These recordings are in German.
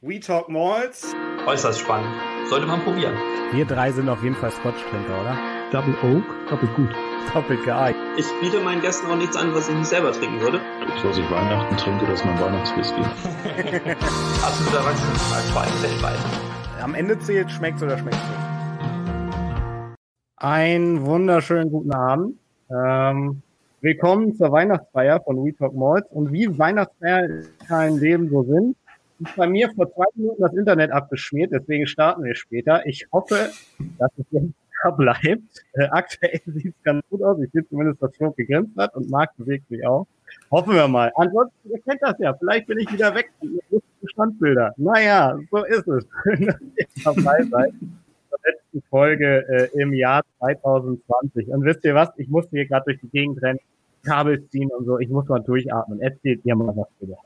We Talk Malls. Äußerst spannend. Sollte man probieren. Wir drei sind auf jeden Fall Scotch-Trinker, oder? Double Oak, doppelt gut. Doppelt geeignet. Ich biete meinen Gästen auch nichts an, was ich nicht selber trinken würde. Das, was ich Weihnachten trinke, das ist mein Weihnachtswhisky. Absoluter Wachstum als Wein, Festwein. Am Ende zählt, schmeckt's oder schmeckt's nicht. Einen wunderschönen guten Abend. Ähm, willkommen zur Weihnachtsfeier von We Talk Malls. Und wie Weihnachtsfeier in kein Leben so sind, ist bei mir vor zwei Minuten das Internet abgeschmiert, deswegen starten wir später. Ich hoffe, dass es jetzt da bleibt. Äh, aktuell sieht es ganz gut aus. Ich sehe zumindest, dass Flo gegrinst hat und Marc bewegt sich auch. Hoffen wir mal. Ansonsten, ihr kennt das ja. Vielleicht bin ich wieder weg Standbilder. Naja, so ist es. Schön, dass ihr dabei seid. Zur letzten Folge äh, im Jahr 2020. Und wisst ihr was? Ich musste hier gerade durch die Gegend rennen, Kabel ziehen und so. Ich muss mal durchatmen. Erzählt ihr mal was bitte.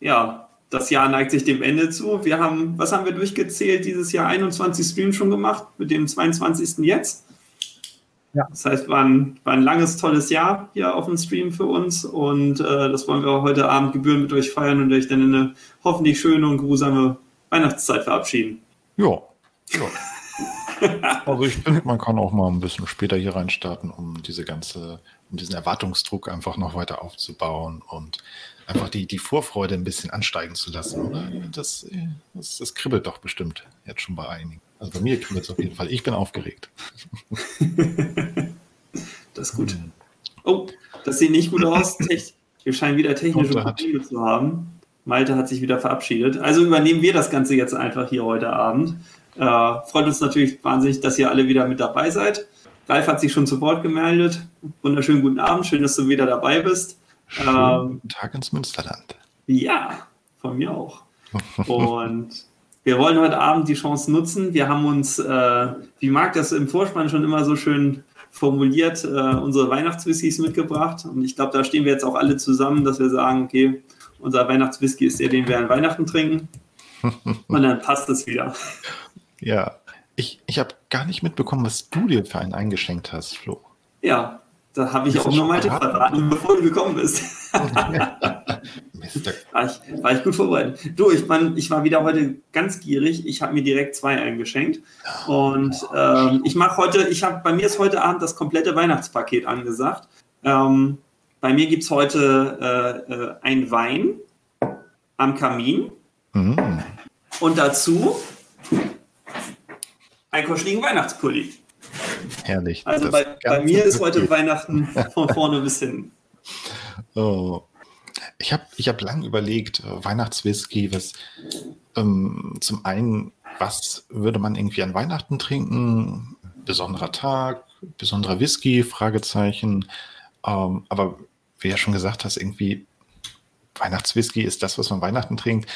Ja, das Jahr neigt sich dem Ende zu. Wir haben, was haben wir durchgezählt? Dieses Jahr 21 Streams schon gemacht, mit dem 22. jetzt. Ja. Das heißt, war ein, war ein langes, tolles Jahr hier auf dem Stream für uns und äh, das wollen wir heute Abend gebührend mit euch feiern und euch dann in eine hoffentlich schöne und geruhsame Weihnachtszeit verabschieden. Ja. ja. also ich finde, man kann auch mal ein bisschen später hier reinstarten, um diese ganze, um diesen Erwartungsdruck einfach noch weiter aufzubauen und einfach die, die Vorfreude ein bisschen ansteigen zu lassen, oder? Das, das, das kribbelt doch bestimmt jetzt schon bei einigen. Also bei mir kribbelt es auf jeden Fall. Ich bin aufgeregt. das ist gut. Oh, das sieht nicht gut aus. Wir scheinen wieder technische Probleme zu haben. Malte hat sich wieder verabschiedet. Also übernehmen wir das Ganze jetzt einfach hier heute Abend. Äh, freut uns natürlich wahnsinnig, dass ihr alle wieder mit dabei seid. Ralf hat sich schon zu Wort gemeldet. Wunderschönen guten Abend. Schön, dass du wieder dabei bist. Schönen ähm, Tag ins Münsterland. Ja, von mir auch. Und wir wollen heute Abend die Chance nutzen. Wir haben uns, äh, wie Marc das im Vorspann schon immer so schön formuliert, äh, unsere Weihnachtswhiskys mitgebracht. Und ich glaube, da stehen wir jetzt auch alle zusammen, dass wir sagen, okay, unser Weihnachtswhisky ist der, den wir an Weihnachten trinken. Und dann passt es wieder. Ja, ich, ich habe gar nicht mitbekommen, was du dir für einen eingeschenkt hast, Flo. Ja, da habe ich auch nur Malte verraten, bevor du gekommen bist. war, ich, war ich gut vorbereitet. Du, ich, mein, ich war wieder heute ganz gierig. Ich habe mir direkt zwei eingeschenkt. Und ähm, ich mache heute, ich habe, bei mir ist heute Abend das komplette Weihnachtspaket angesagt. Ähm, bei mir gibt es heute äh, äh, ein Wein am Kamin. Mhm. Und dazu ein kuscheligen Weihnachtspulli. Herrlich. Also bei, bei, mir ist heute. Weihnachten von vorne bis hin. Oh. Ich habe ich hab lang überlegt, äh, Weihnachtswhisky, was ähm, zum einen, was würde man irgendwie an Weihnachten trinken? Besonderer Tag, besonderer Whisky, Fragezeichen. Ähm, aber wie ja schon gesagt hast, irgendwie Weihnachtswhisky ist das, was man Weihnachten trinkt.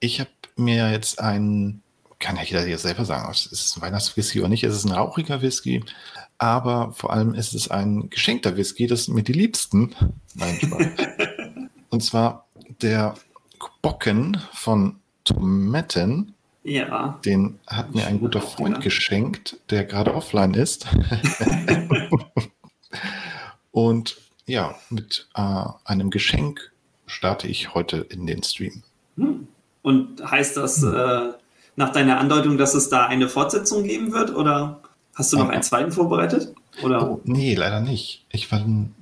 Ich habe mir jetzt einen kann ja jeder hier selber sagen, ist es ein Weihnachtswhisky oder nicht, ist es ein rauchiger Whisky, aber vor allem ist es ein geschenkter Whisky, das sind mir die liebsten. Nein, Und zwar der Bocken von Tomaten. Ja. Den hat mir ein guter Freund geschenkt, der gerade offline ist. Und ja, mit äh, einem Geschenk starte ich heute in den Stream. Hm. Und heißt das, hm. äh, nach deiner Andeutung, dass es da eine Fortsetzung geben wird? Oder hast du noch einen zweiten vorbereitet? Oder? Oh, nee, leider nicht. Ich war. Hm.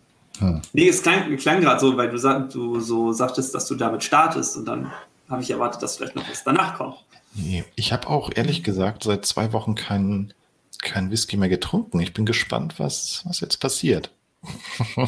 Nee, es klang, klang gerade so, weil du, sag, du so sagtest, dass du damit startest und dann habe ich erwartet, dass vielleicht noch was danach kommt. Nee, ich habe auch ehrlich gesagt seit zwei Wochen keinen kein Whisky mehr getrunken. Ich bin gespannt, was, was jetzt passiert.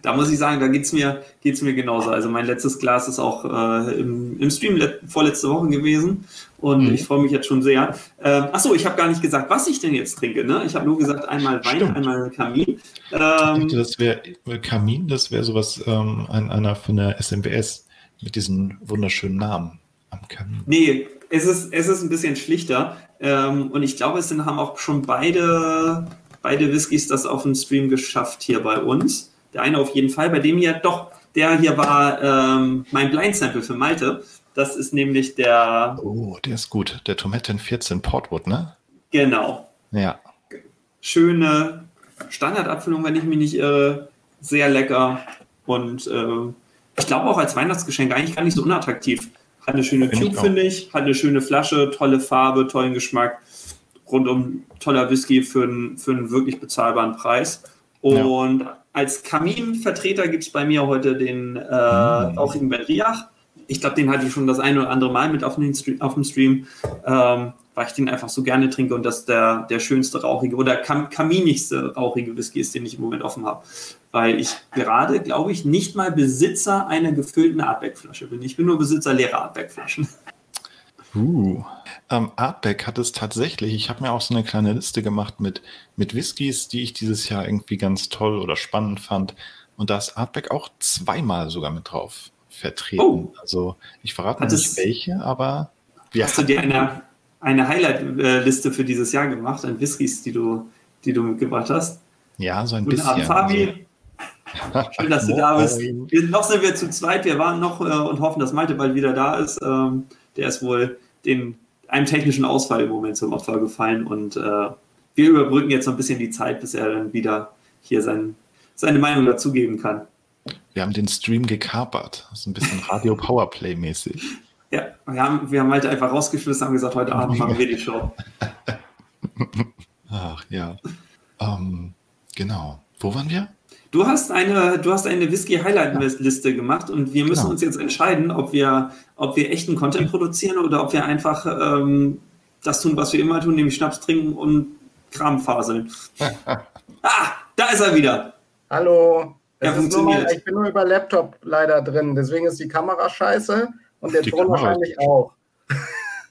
da muss ich sagen, da geht es mir, geht's mir genauso. Also mein letztes Glas ist auch äh, im, im Stream vorletzte Woche gewesen und mhm. ich freue mich jetzt schon sehr. Ähm, achso, ich habe gar nicht gesagt, was ich denn jetzt trinke. Ne? Ich habe nur gesagt, einmal Wein, Stimmt. einmal Kamin. Ähm, ich dachte, das wäre Kamin, das wäre sowas, ähm, ein, einer von der SMBS mit diesen wunderschönen Namen am Kamin. Nee, es ist, es ist ein bisschen schlichter. Ähm, und ich glaube, es sind, haben auch schon beide, beide Whiskys das auf dem Stream geschafft hier bei uns. Der eine auf jeden Fall. Bei dem hier, doch, der hier war ähm, mein Blind Sample für Malte. Das ist nämlich der. Oh, der ist gut. Der Tomaten 14 Portwood, ne? Genau. Ja. Schöne Standardabfüllung, wenn ich mich nicht irre. Sehr lecker. Und äh, ich glaube auch als Weihnachtsgeschenk eigentlich gar nicht so unattraktiv. Hat eine schöne Tube, finde ich. Hat eine schöne Flasche, tolle Farbe, tollen Geschmack. Rundum toller Whisky für einen, für einen wirklich bezahlbaren Preis. Und ja. Als Kaminvertreter gibt es bei mir heute den äh, mm. auch in Riach. Ich glaube, den hatte ich schon das eine oder andere Mal mit auf, den Stream, auf dem Stream, ähm, weil ich den einfach so gerne trinke und das der, der schönste rauchige oder kam, kaminigste rauchige Whisky ist, den ich im Moment offen habe. Weil ich gerade, glaube ich, nicht mal Besitzer einer gefüllten Artback-Flasche bin. Ich bin nur Besitzer leerer Artback-Flaschen. Uh, ähm, Artback hat es tatsächlich. Ich habe mir auch so eine kleine Liste gemacht mit, mit Whiskys, die ich dieses Jahr irgendwie ganz toll oder spannend fand. Und da ist Artback auch zweimal sogar mit drauf vertreten. Oh. Also ich verrate nicht welche, aber wir Hast du dir eine, eine Highlight-Liste für dieses Jahr gemacht an Whiskys, die du, die du mitgebracht hast? Ja, so ein Guten bisschen. Abend, Fabi. Also. Schön, dass du da bist. Wir, noch sind wir zu zweit. Wir waren noch äh, und hoffen, dass Malte bald wieder da ist. Ähm, der ist wohl den, einem technischen Ausfall im Moment zum Opfer gefallen und äh, wir überbrücken jetzt noch ein bisschen die Zeit, bis er dann wieder hier sein, seine Meinung dazugeben kann. Wir haben den Stream gekapert. Das ist ein bisschen Radio Powerplay mäßig. Ja, wir haben, wir haben halt einfach rausgeschmissen und gesagt, heute Abend machen wir die Show. Ach ja. Ähm, genau. Wo waren wir? Du hast eine, du hast eine Whisky-Highlight-Liste gemacht und wir müssen genau. uns jetzt entscheiden, ob wir, ob wir echten Content produzieren oder ob wir einfach ähm, das tun, was wir immer tun, nämlich Schnaps trinken und Kram faseln. ah, da ist er wieder. Hallo. Ja, funktioniert. Mal, ich bin nur über Laptop leider drin, deswegen ist die Kamera scheiße und der Ton wahrscheinlich auch.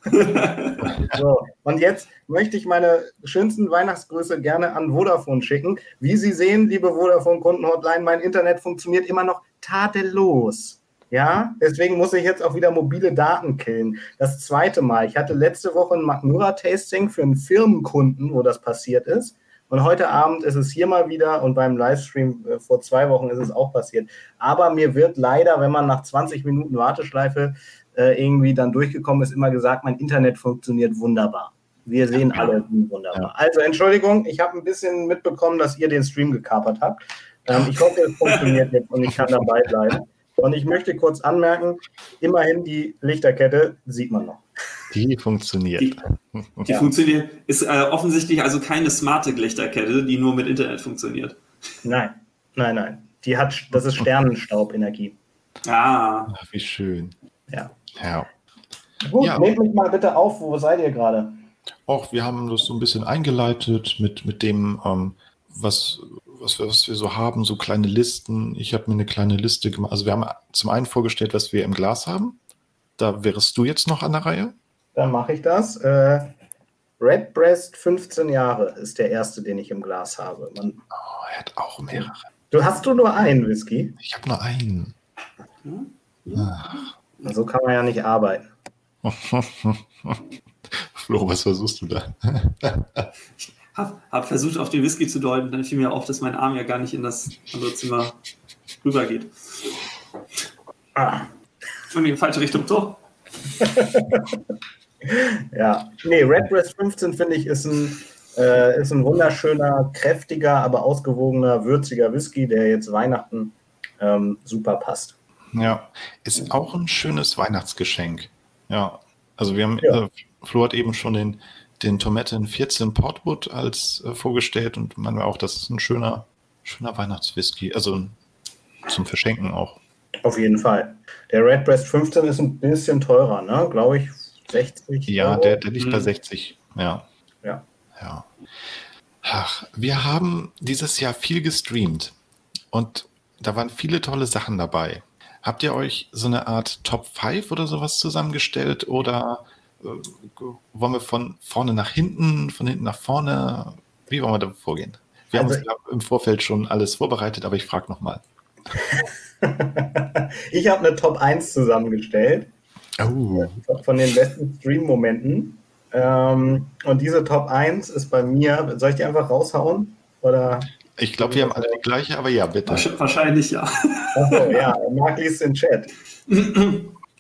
so, und jetzt möchte ich meine schönsten Weihnachtsgrüße gerne an Vodafone schicken. Wie Sie sehen, liebe Vodafone-Kunden-Hotline, mein Internet funktioniert immer noch tadellos. Ja, deswegen muss ich jetzt auch wieder mobile Daten killen. Das zweite Mal. Ich hatte letzte Woche ein Magnura-Tasting für einen Firmenkunden, wo das passiert ist. Und heute Abend ist es hier mal wieder und beim Livestream äh, vor zwei Wochen ist es auch passiert. Aber mir wird leider, wenn man nach 20 Minuten Warteschleife äh, irgendwie dann durchgekommen ist, immer gesagt, mein Internet funktioniert wunderbar. Wir sehen ja, alle wunderbar. Ja. Also Entschuldigung, ich habe ein bisschen mitbekommen, dass ihr den Stream gekapert habt. Ähm, ich hoffe, es funktioniert jetzt und ich kann dabei bleiben. Und ich möchte kurz anmerken, immerhin die Lichterkette sieht man noch. Die funktioniert. Die, die ja. funktioniert. Ist äh, offensichtlich also keine smarte Lichterkette, die nur mit Internet funktioniert. Nein, nein, nein. Die hat, das ist Sternenstaubenergie. Ah. Ach, wie schön. Ja. Ja. Gut, ja. nehmt mich mal bitte auf, wo seid ihr gerade? Auch wir haben das so ein bisschen eingeleitet mit, mit dem, ähm, was, was, wir, was wir so haben, so kleine Listen. Ich habe mir eine kleine Liste gemacht. Also wir haben zum einen vorgestellt, was wir im Glas haben. Da wärst du jetzt noch an der Reihe. Dann mache ich das. Äh, Redbreast 15 Jahre ist der erste, den ich im Glas habe. Man, oh, er hat auch mehrere. Du hast du nur einen Whisky? Ich habe nur einen. Hm? So kann man ja nicht arbeiten. Flo, was versuchst du da? ich habe hab versucht, auf den Whisky zu deuten, dann fiel mir auf, dass mein Arm ja gar nicht in das andere Zimmer rübergeht. Ah. In die falsche Richtung, so. ja, nee, Redbreast 15 finde ich ist ein, äh, ist ein wunderschöner, kräftiger, aber ausgewogener, würziger Whisky, der jetzt Weihnachten ähm, super passt. Ja, ist auch ein schönes Weihnachtsgeschenk. Ja, also wir haben, ja. äh, Flo hat eben schon den, den Tomaten 14 Portwood als äh, vorgestellt und man auch, das ist ein schöner, schöner Weihnachtswhisky, also zum Verschenken auch. Auf jeden Fall. Der Redbreast 15 ist ein bisschen teurer, ne? Glaube ich, 60. Ja, der, der liegt hm. bei 60, ja. Ja. Ja. Ach, wir haben dieses Jahr viel gestreamt und da waren viele tolle Sachen dabei. Habt ihr euch so eine Art Top 5 oder sowas zusammengestellt oder äh, wollen wir von vorne nach hinten, von hinten nach vorne? Wie wollen wir da vorgehen? Wir also, haben uns im Vorfeld schon alles vorbereitet, aber ich frage nochmal. ich habe eine Top 1 zusammengestellt. Oh. Von den besten Stream-Momenten. Ähm, und diese Top 1 ist bei mir, soll ich die einfach raushauen? Oder? Ich glaube, wir haben alle die gleiche, aber ja, bitte. Wahrscheinlich ja. Achso, ja, Marc liest den Chat.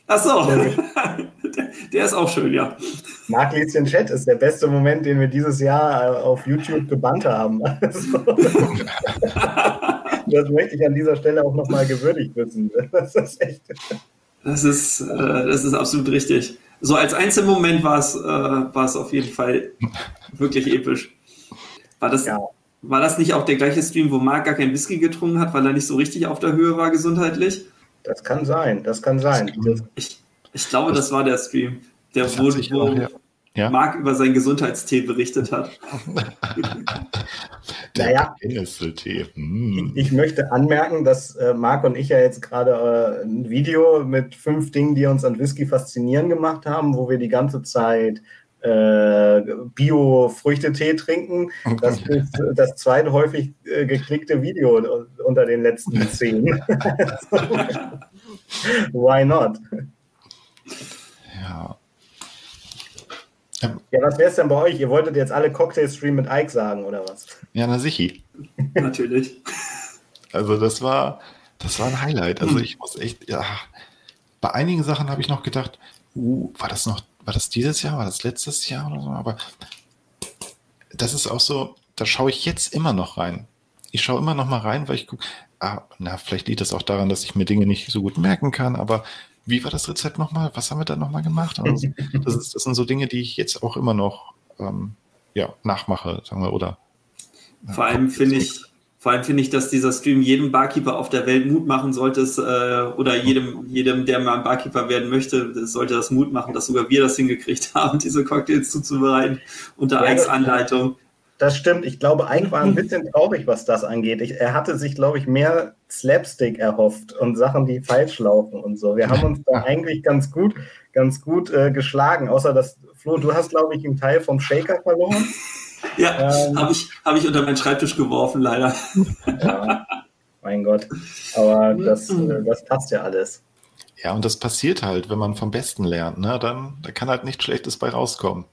Achso, der, der ist auch schön, ja. Marc liest den Chat ist der beste Moment, den wir dieses Jahr äh, auf YouTube gebannt haben. Also, das möchte ich an dieser Stelle auch nochmal gewürdigt wissen. Das ist echt. Das ist, äh, das ist absolut richtig. So als Einzelmoment war es, äh, war es auf jeden Fall wirklich episch. War das, ja. War das nicht auch der gleiche Stream, wo Marc gar kein Whisky getrunken hat, weil er nicht so richtig auf der Höhe war gesundheitlich? Das kann sein, das kann sein. Ich, ich glaube, das, das war der Stream, der wo, wo, ja ja? Marc über seinen Gesundheitstee berichtet hat. Der naja, hm. ich, ich, möchte anmerken, dass äh, Marc und ich ja jetzt gerade äh, ein Video mit fünf Dingen, die uns an Whisky faszinieren, gemacht haben, wo wir die ganze Zeit äh, Bio-Früchtetee trinken. Das ist das zweite häufig äh, geklickte Video unter den letzten zehn. Why not? Ja. Ja, was wäre es denn bei euch? Ihr wolltet jetzt alle Cocktail-Stream mit Ike sagen, oder was? Ja, na sicher. Natürlich. Also das war, das war ein Highlight. Also ich muss echt, ja, bei einigen Sachen habe ich noch gedacht, uh, war das noch, war das dieses Jahr, war das letztes Jahr oder so? Aber das ist auch so, da schaue ich jetzt immer noch rein. Ich schaue immer noch mal rein, weil ich gucke, ah, na, vielleicht liegt das auch daran, dass ich mir Dinge nicht so gut merken kann, aber wie war das Rezept nochmal? Was haben wir da nochmal gemacht? Also, das, ist, das, sind so Dinge, die ich jetzt auch immer noch ähm, ja, nachmache, sagen wir, oder. Vor allem finde ich, vor allem finde ich, dass dieser Stream jedem Barkeeper auf der Welt Mut machen sollte, äh, oder jedem, jedem, der mal ein Barkeeper werden möchte, sollte das Mut machen, dass sogar wir das hingekriegt haben, diese Cocktails zuzubereiten unter ja, Anleitung. Das stimmt. Ich glaube, Eik war ein bisschen traurig, was das angeht. Ich, er hatte sich, glaube ich, mehr Slapstick erhofft und Sachen, die falsch laufen und so. Wir haben uns da eigentlich ganz gut, ganz gut äh, geschlagen, außer dass, Flo, du hast, glaube ich, einen Teil vom Shaker verloren. Ja, ähm, habe ich, hab ich unter meinen Schreibtisch geworfen, leider. Ja, mein Gott. Aber das, äh, das passt ja alles. Ja, und das passiert halt, wenn man vom Besten lernt. Ne? Dann da kann halt nichts Schlechtes bei rauskommen.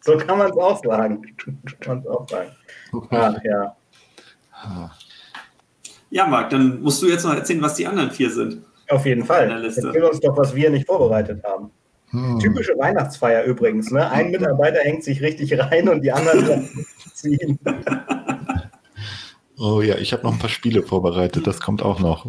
So kann man es auch sagen. kann man auch sagen. Ach, ja. Ja, Marc, dann musst du jetzt noch erzählen, was die anderen vier sind. Auf jeden Fall. Erzähl uns doch, was wir nicht vorbereitet haben. Hm. Typische Weihnachtsfeier übrigens. Ne? Ein Mitarbeiter hängt sich richtig rein und die anderen ziehen. Oh ja, ich habe noch ein paar Spiele vorbereitet, das kommt auch noch.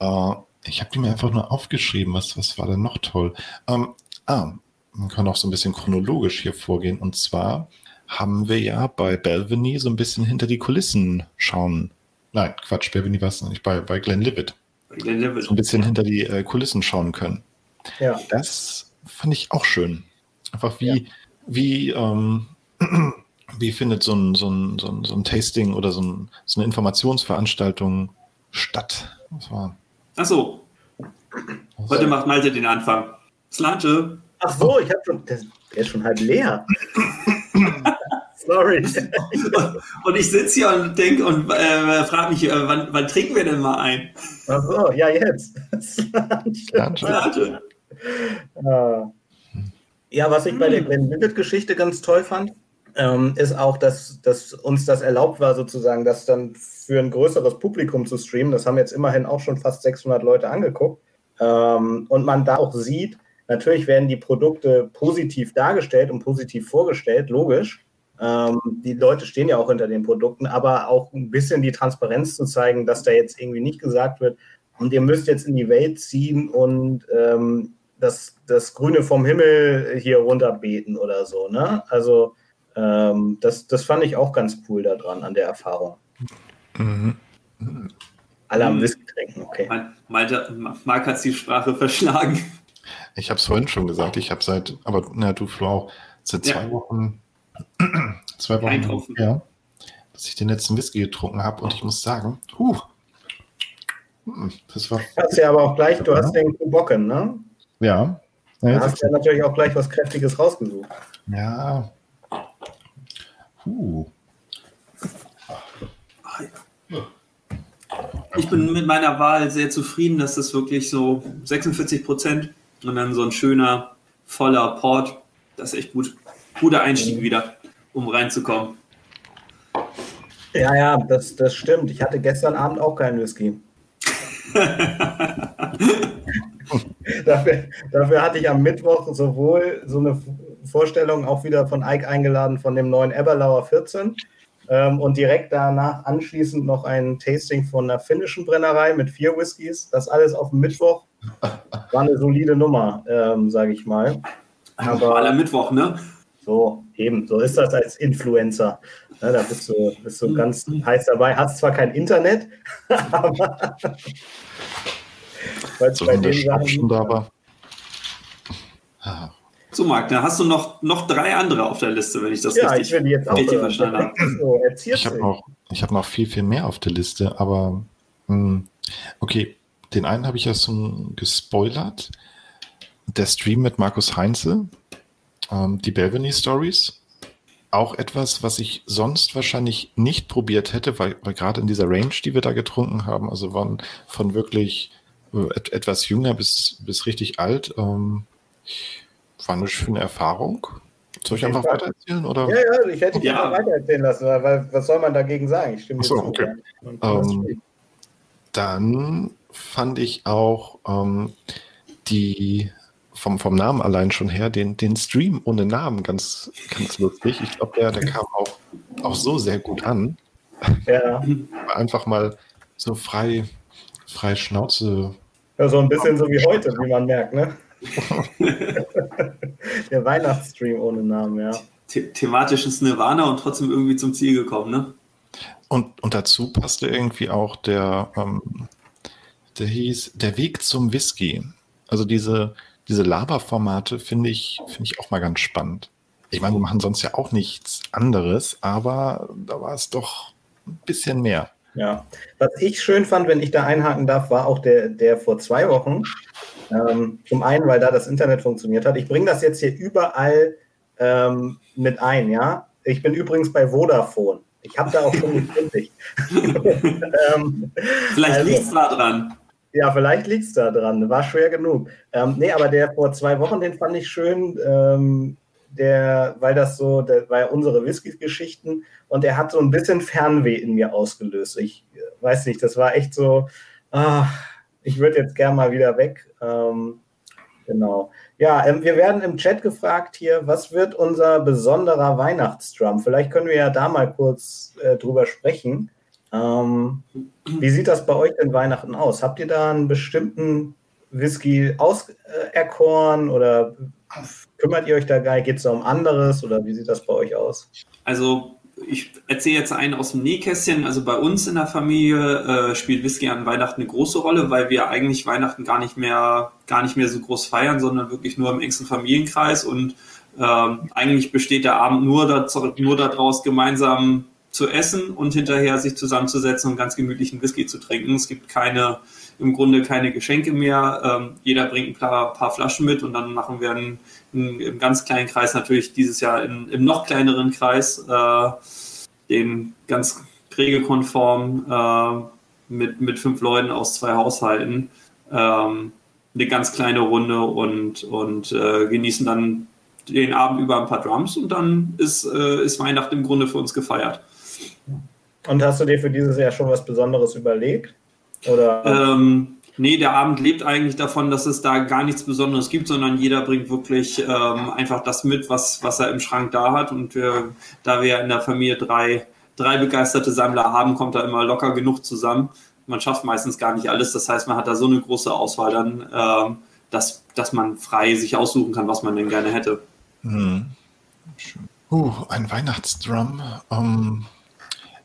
Uh, ich habe die mir einfach nur aufgeschrieben. Was, was war denn noch toll? Um, ähm, ah, man kann auch so ein bisschen chronologisch hier vorgehen. Und zwar haben wir ja bei Belveny so ein bisschen hinter die Kulissen schauen. Nein, Quatsch, Belveny war es nicht, bei, bei Glenn Livet. So ein bisschen hinter die äh, Kulissen schauen können. Ja. Das fand ich auch schön. Einfach wie, ja. wie, ähm, wie findet so ein, so, ein, so, ein, so ein Tasting oder so, ein, so eine Informationsveranstaltung statt? Was war? Ach so. Heute macht Malte den Anfang. Slante. Ach so, ich habe schon, der, der, ist schon halb leer. Sorry. Und ich sitze hier und denke und äh, frage mich, äh, wann, wann, trinken wir denn mal ein? Ach so, ja, jetzt. ja, was ich bei der hm. Glenn Vivid-Geschichte ganz toll fand, ähm, ist auch, dass, dass uns das erlaubt war, sozusagen, das dann für ein größeres Publikum zu streamen. Das haben jetzt immerhin auch schon fast 600 Leute angeguckt. Ähm, und man da auch sieht, Natürlich werden die Produkte positiv dargestellt und positiv vorgestellt, logisch. Ähm, die Leute stehen ja auch hinter den Produkten, aber auch ein bisschen die Transparenz zu zeigen, dass da jetzt irgendwie nicht gesagt wird, und ihr müsst jetzt in die Welt ziehen und ähm, das, das Grüne vom Himmel hier runterbeten oder so. Ne? Also ähm, das, das fand ich auch ganz cool daran, an der Erfahrung. Mhm. Alle am Whisky trinken, okay. Marc hat die Sprache verschlagen. Ich habe es vorhin schon gesagt, ich habe seit, aber na du Flo, seit zwei ja. Wochen, zwei Wochen ja, dass ich den letzten Whisky getrunken habe und ich muss sagen, huh, hm, das war. Hast ja aber auch gleich, du hast den Kubocken, ne? Ja. ja da hast ja natürlich auch gleich was Kräftiges rausgesucht. Ja. Huh. Ich bin mit meiner Wahl sehr zufrieden, dass das wirklich so 46 Prozent und dann so ein schöner, voller Port. Das ist echt gut. Guter Einstieg wieder, um reinzukommen. Ja, ja, das, das stimmt. Ich hatte gestern Abend auch keinen Whisky. dafür, dafür hatte ich am Mittwoch sowohl so eine Vorstellung auch wieder von Ike eingeladen von dem neuen Eberlauer 14 ähm, und direkt danach anschließend noch ein Tasting von einer finnischen Brennerei mit vier Whiskys. Das alles auf dem Mittwoch war eine solide Nummer, ähm, sage ich mal. Aber aller Mittwoch, ne? So, eben, so ist das als Influencer. Ja, da bist du, bist du ganz heiß dabei. Hast zwar kein Internet, aber weil so bei den Sachen. Da aber. So, Marc, dann hast du noch, noch drei andere auf der Liste, wenn ich das ja, richtig, ich will jetzt auch, richtig verstanden habe. So, ich habe noch, hab noch viel, viel mehr auf der Liste, aber mh, hm, okay, den einen habe ich ja so gespoilert. Der Stream mit Markus Heinze, ähm, die Belveny Stories. Auch etwas, was ich sonst wahrscheinlich nicht probiert hätte, weil, weil gerade in dieser Range, die wir da getrunken haben, also von, von wirklich et, etwas jünger bis, bis richtig alt, ähm, war eine schöne Erfahrung. Soll ich einfach weiter erzählen? Oder? Ja, ja, ich hätte dich ja. weiter erzählen lassen, weil was soll man dagegen sagen? Ich stimme Achso, okay. Ähm, dann fand ich auch ähm, die vom, vom Namen allein schon her, den, den Stream ohne Namen ganz, ganz lustig. Ich glaube, der, der kam auch, auch so sehr gut an. Ja. Einfach mal so frei, frei Schnauze. Ja, so ein bisschen so wie heute, wie man merkt, ne? Der Weihnachtsstream ohne Namen, ja. The thematisches Nirvana und trotzdem irgendwie zum Ziel gekommen, ne? Und, und dazu passte irgendwie auch der, ähm, der hieß Der Weg zum Whisky. Also diese, diese Laberformate finde ich, finde ich auch mal ganz spannend. Ich meine, wir machen sonst ja auch nichts anderes, aber da war es doch ein bisschen mehr. Ja, was ich schön fand, wenn ich da einhaken darf, war auch der, der vor zwei Wochen. Ähm, zum einen, weil da das Internet funktioniert hat. Ich bringe das jetzt hier überall ähm, mit ein, ja. Ich bin übrigens bei Vodafone. Ich habe da auch schon gekündigt. ähm, Vielleicht also, liegt es da dran. Ja, vielleicht liegt es da dran. War schwer genug. Ähm, nee, aber der vor zwei Wochen, den fand ich schön. Ähm, der, weil das so, der, ja unsere Whisky-Geschichten und der hat so ein bisschen Fernweh in mir ausgelöst. Ich weiß nicht, das war echt so, ah, ich würde jetzt gern mal wieder weg. Ähm, genau. Ja, ähm, wir werden im Chat gefragt hier, was wird unser besonderer Weihnachtsdrum? Vielleicht können wir ja da mal kurz äh, drüber sprechen. Ähm, wie sieht das bei euch denn Weihnachten aus? Habt ihr da einen bestimmten Whisky auserkoren oder kümmert ihr euch da gar? Geht es da um anderes oder wie sieht das bei euch aus? Also ich erzähle jetzt einen aus dem Nähkästchen. Also bei uns in der Familie äh, spielt Whisky an Weihnachten eine große Rolle, weil wir eigentlich Weihnachten gar nicht mehr, gar nicht mehr so groß feiern, sondern wirklich nur im engsten Familienkreis. Und ähm, eigentlich besteht der Abend nur, dazu, nur daraus, gemeinsam zu essen und hinterher sich zusammenzusetzen und ganz gemütlichen Whisky zu trinken. Es gibt keine, im Grunde keine Geschenke mehr. Ähm, jeder bringt ein paar, paar, Flaschen mit und dann machen wir einen, einen, im ganz kleinen Kreis natürlich dieses Jahr in, im noch kleineren Kreis äh, den ganz regelkonform äh, mit, mit fünf Leuten aus zwei Haushalten ähm, eine ganz kleine Runde und, und äh, genießen dann den Abend über ein paar Drums und dann ist, äh, ist Weihnachten im Grunde für uns gefeiert. Und hast du dir für dieses Jahr schon was Besonderes überlegt? Oder? Ähm, nee, der Abend lebt eigentlich davon, dass es da gar nichts Besonderes gibt, sondern jeder bringt wirklich ähm, einfach das mit, was, was er im Schrank da hat. Und wir, da wir in der Familie drei, drei begeisterte Sammler haben, kommt da immer locker genug zusammen. Man schafft meistens gar nicht alles. Das heißt, man hat da so eine große Auswahl dann, ähm, dass, dass man frei sich aussuchen kann, was man denn gerne hätte. Hm. Uh, ein Weihnachtsdrum. Um,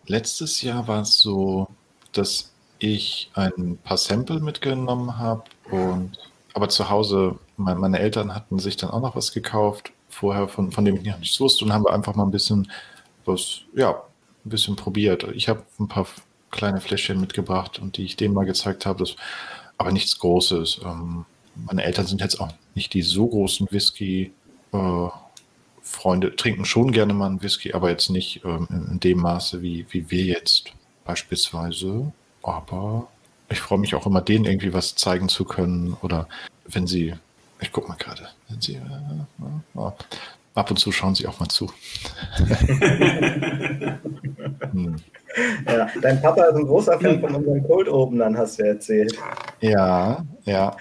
Letztes Jahr war es so, dass ich ein paar Sample mitgenommen habe und aber zu Hause, mein, meine Eltern hatten sich dann auch noch was gekauft, vorher, von, von dem ich noch nichts wusste, und haben wir einfach mal ein bisschen was, ja, ein bisschen probiert. Ich habe ein paar kleine Fläschchen mitgebracht und die ich denen mal gezeigt habe, das, aber nichts Großes. Ähm, meine Eltern sind jetzt auch nicht die so großen Whisky- äh, Freunde trinken schon gerne mal einen Whisky, aber jetzt nicht ähm, in dem Maße, wie, wie wir jetzt beispielsweise. Aber ich freue mich auch immer, denen irgendwie was zeigen zu können. Oder wenn sie, ich gucke mal gerade, wenn sie, äh, äh, ab und zu schauen sie auch mal zu. hm. Ja, dein Papa ist ein großer Fan von unserem Cold Openern, hast du erzählt. Ja, ja.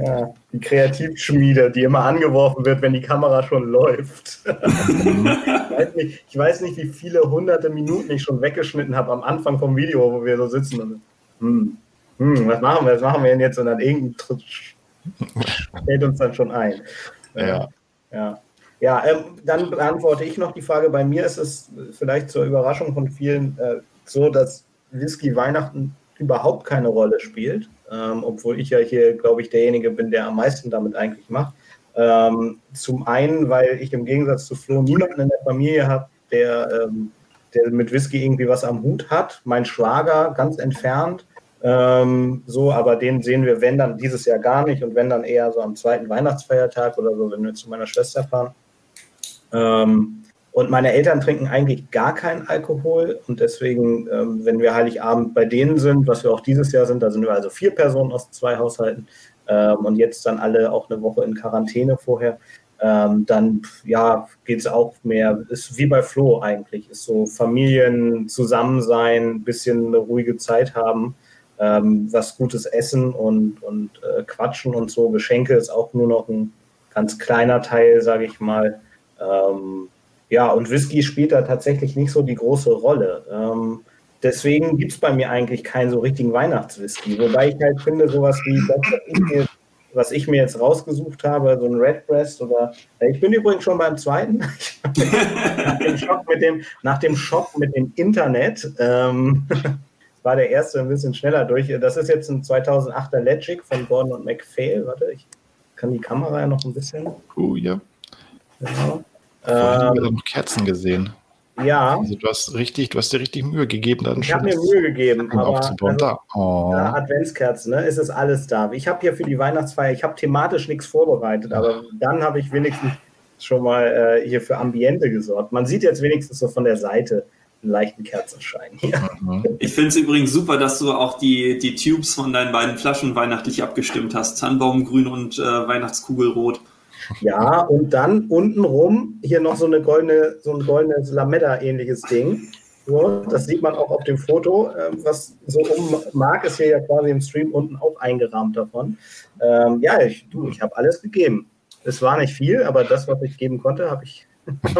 Ja, die Kreativschmiede, die immer angeworfen wird, wenn die Kamera schon läuft. ich, weiß nicht, ich, weiß nicht, wie viele hunderte Minuten ich schon weggeschnitten habe am Anfang vom Video, wo wir so sitzen. Und, hm, hm, was machen wir, was machen wir denn jetzt? Und dann irgendein fällt uns dann schon ein. Ja. Ja, ja ähm, dann beantworte ich noch die Frage. Bei mir ist es vielleicht zur Überraschung von vielen äh, so, dass Whisky Weihnachten überhaupt keine Rolle spielt, ähm, obwohl ich ja hier, glaube ich, derjenige bin, der am meisten damit eigentlich macht. Ähm, zum einen, weil ich im Gegensatz zu Flo niemanden in der Familie habe, der, ähm, der mit Whisky irgendwie was am Hut hat. Mein Schwager ganz entfernt. Ähm, so, aber den sehen wir, wenn dann dieses Jahr gar nicht und wenn dann eher so am zweiten Weihnachtsfeiertag oder so, wenn wir zu meiner Schwester fahren. Und meine Eltern trinken eigentlich gar keinen Alkohol und deswegen, ähm, wenn wir Heiligabend bei denen sind, was wir auch dieses Jahr sind, da sind wir also vier Personen aus zwei Haushalten ähm, und jetzt dann alle auch eine Woche in Quarantäne vorher, ähm, dann ja, geht es auch mehr, ist wie bei Flo eigentlich, ist so Familien zusammen sein, bisschen eine ruhige Zeit haben ähm, was gutes Essen und, und äh, Quatschen und so. Geschenke ist auch nur noch ein ganz kleiner Teil, sage ich mal. Ähm, ja, und Whisky spielt da tatsächlich nicht so die große Rolle. Ähm, deswegen gibt es bei mir eigentlich keinen so richtigen Weihnachtswhisky. Wobei ich halt finde, sowas wie das, was ich mir, was ich mir jetzt rausgesucht habe, so ein Redbreast oder. Ich bin übrigens schon beim zweiten. nach, dem Schock mit dem, nach dem Schock mit dem Internet. Ähm, war der erste ein bisschen schneller durch. Das ist jetzt ein 2008er Legic von Gordon und MacPhail. Warte, ich kann die Kamera ja noch ein bisschen. Oh ja. Genau. Vorhin ähm, noch Kerzen gesehen. Ja. Also du hast richtig, du hast dir richtig Mühe gegeben, dann Ich habe mir Mühe gegeben, aber aufzubauen. also, da. Oh. ja, Adventskerzen, ne? Es ist alles da. Ich habe hier für die Weihnachtsfeier, ich habe thematisch nichts vorbereitet, aber dann habe ich wenigstens schon mal äh, hier für Ambiente gesorgt. Man sieht jetzt wenigstens so von der Seite, einen leichten Kerzenschein hier. Mhm. Ich finde es übrigens super, dass du auch die, die Tubes von deinen beiden Flaschen weihnachtlich abgestimmt hast. Tannenbaumgrün und äh, Weihnachtskugelrot. Ja, und dann untenrum hier noch so eine goldene, so ein goldenes Lametta-ähnliches Ding. So, das sieht man auch auf dem Foto, äh, was so um Mark ist hier ja quasi im Stream unten auch eingerahmt davon. Ähm, ja, ich, du, ich habe alles gegeben. Es war nicht viel, aber das, was ich geben konnte, habe ich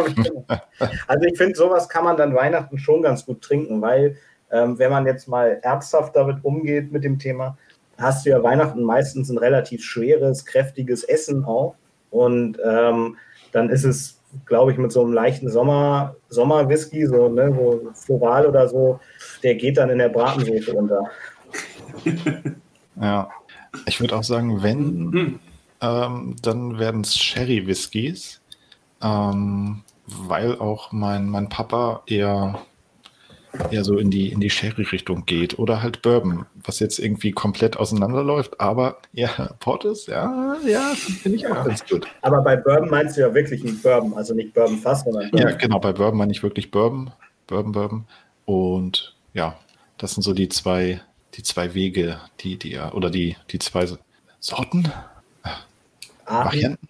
also ich finde, sowas kann man dann Weihnachten schon ganz gut trinken, weil ähm, wenn man jetzt mal ernsthaft damit umgeht mit dem Thema, hast du ja Weihnachten meistens ein relativ schweres, kräftiges Essen auch. Und ähm, dann ist es, glaube ich, mit so einem leichten Sommer, Sommerwhisky, so, ne, so floral oder so, der geht dann in der Bratensoße runter. Ja, ich würde auch sagen, wenn, hm. ähm, dann werden es Sherry-Whiskys ähm, weil auch mein, mein Papa eher, eher so in die, in die Sherry-Richtung geht oder halt Bourbon, was jetzt irgendwie komplett auseinanderläuft, aber ja, Portis, ja, ja, finde ich auch ja. ganz gut. Aber bei Bourbon meinst du ja wirklich nicht Bourbon, also nicht Bourbon fast, sondern Bourbon. Ja, genau, bei Bourbon meine ich wirklich Bourbon, Bourbon, Bourbon und ja, das sind so die zwei, die zwei Wege, die, die, oder die, die zwei Sorten, Arten. Varianten,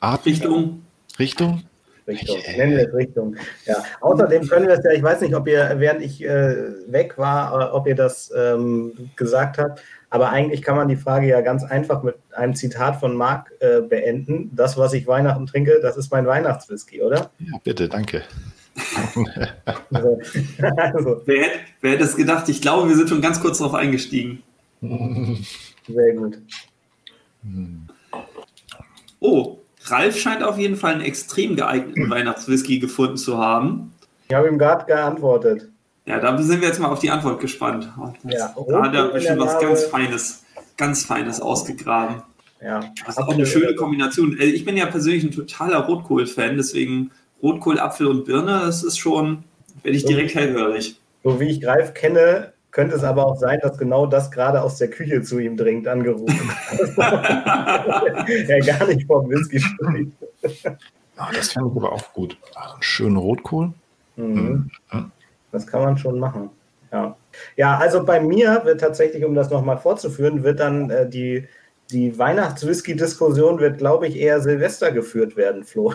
Arten. Richtung. Richtung? Richtung. Nennen wir es Richtung. Ja. Außerdem können wir es ja, ich weiß nicht, ob ihr, während ich äh, weg war, äh, ob ihr das ähm, gesagt habt, aber eigentlich kann man die Frage ja ganz einfach mit einem Zitat von Marc äh, beenden. Das, was ich Weihnachten trinke, das ist mein Weihnachtswhisky, oder? Ja, bitte, danke. also, also. Wer, wer hätte es gedacht? Ich glaube, wir sind schon ganz kurz darauf eingestiegen. Sehr gut. Oh, Ralf scheint auf jeden Fall einen extrem geeigneten Weihnachtswhisky gefunden zu haben. Ich habe ihm gerade geantwortet. Ja, da sind wir jetzt mal auf die Antwort gespannt. Ja, da hat er bestimmt was ganz Feines, ganz Feines ausgegraben. Ja. Das ist auch eine schöne Kombination. Also ich bin ja persönlich ein totaler Rotkohl-Fan, deswegen Rotkohl, Apfel und Birne, das ist schon, werde ich direkt hellhörig. So wie ich Greif kenne, könnte es aber auch sein, dass genau das gerade aus der Küche zu ihm dringend angerufen er gar nicht vom Whisky spricht. Ah, das fände ich aber auch gut. Also einen schönen Rotkohl. Mhm. Mhm. Das kann man schon machen. Ja. ja, also bei mir wird tatsächlich, um das nochmal fortzuführen, wird dann äh, die, die Weihnachts-Whisky-Diskussion wird, glaube ich, eher Silvester geführt werden, Flo.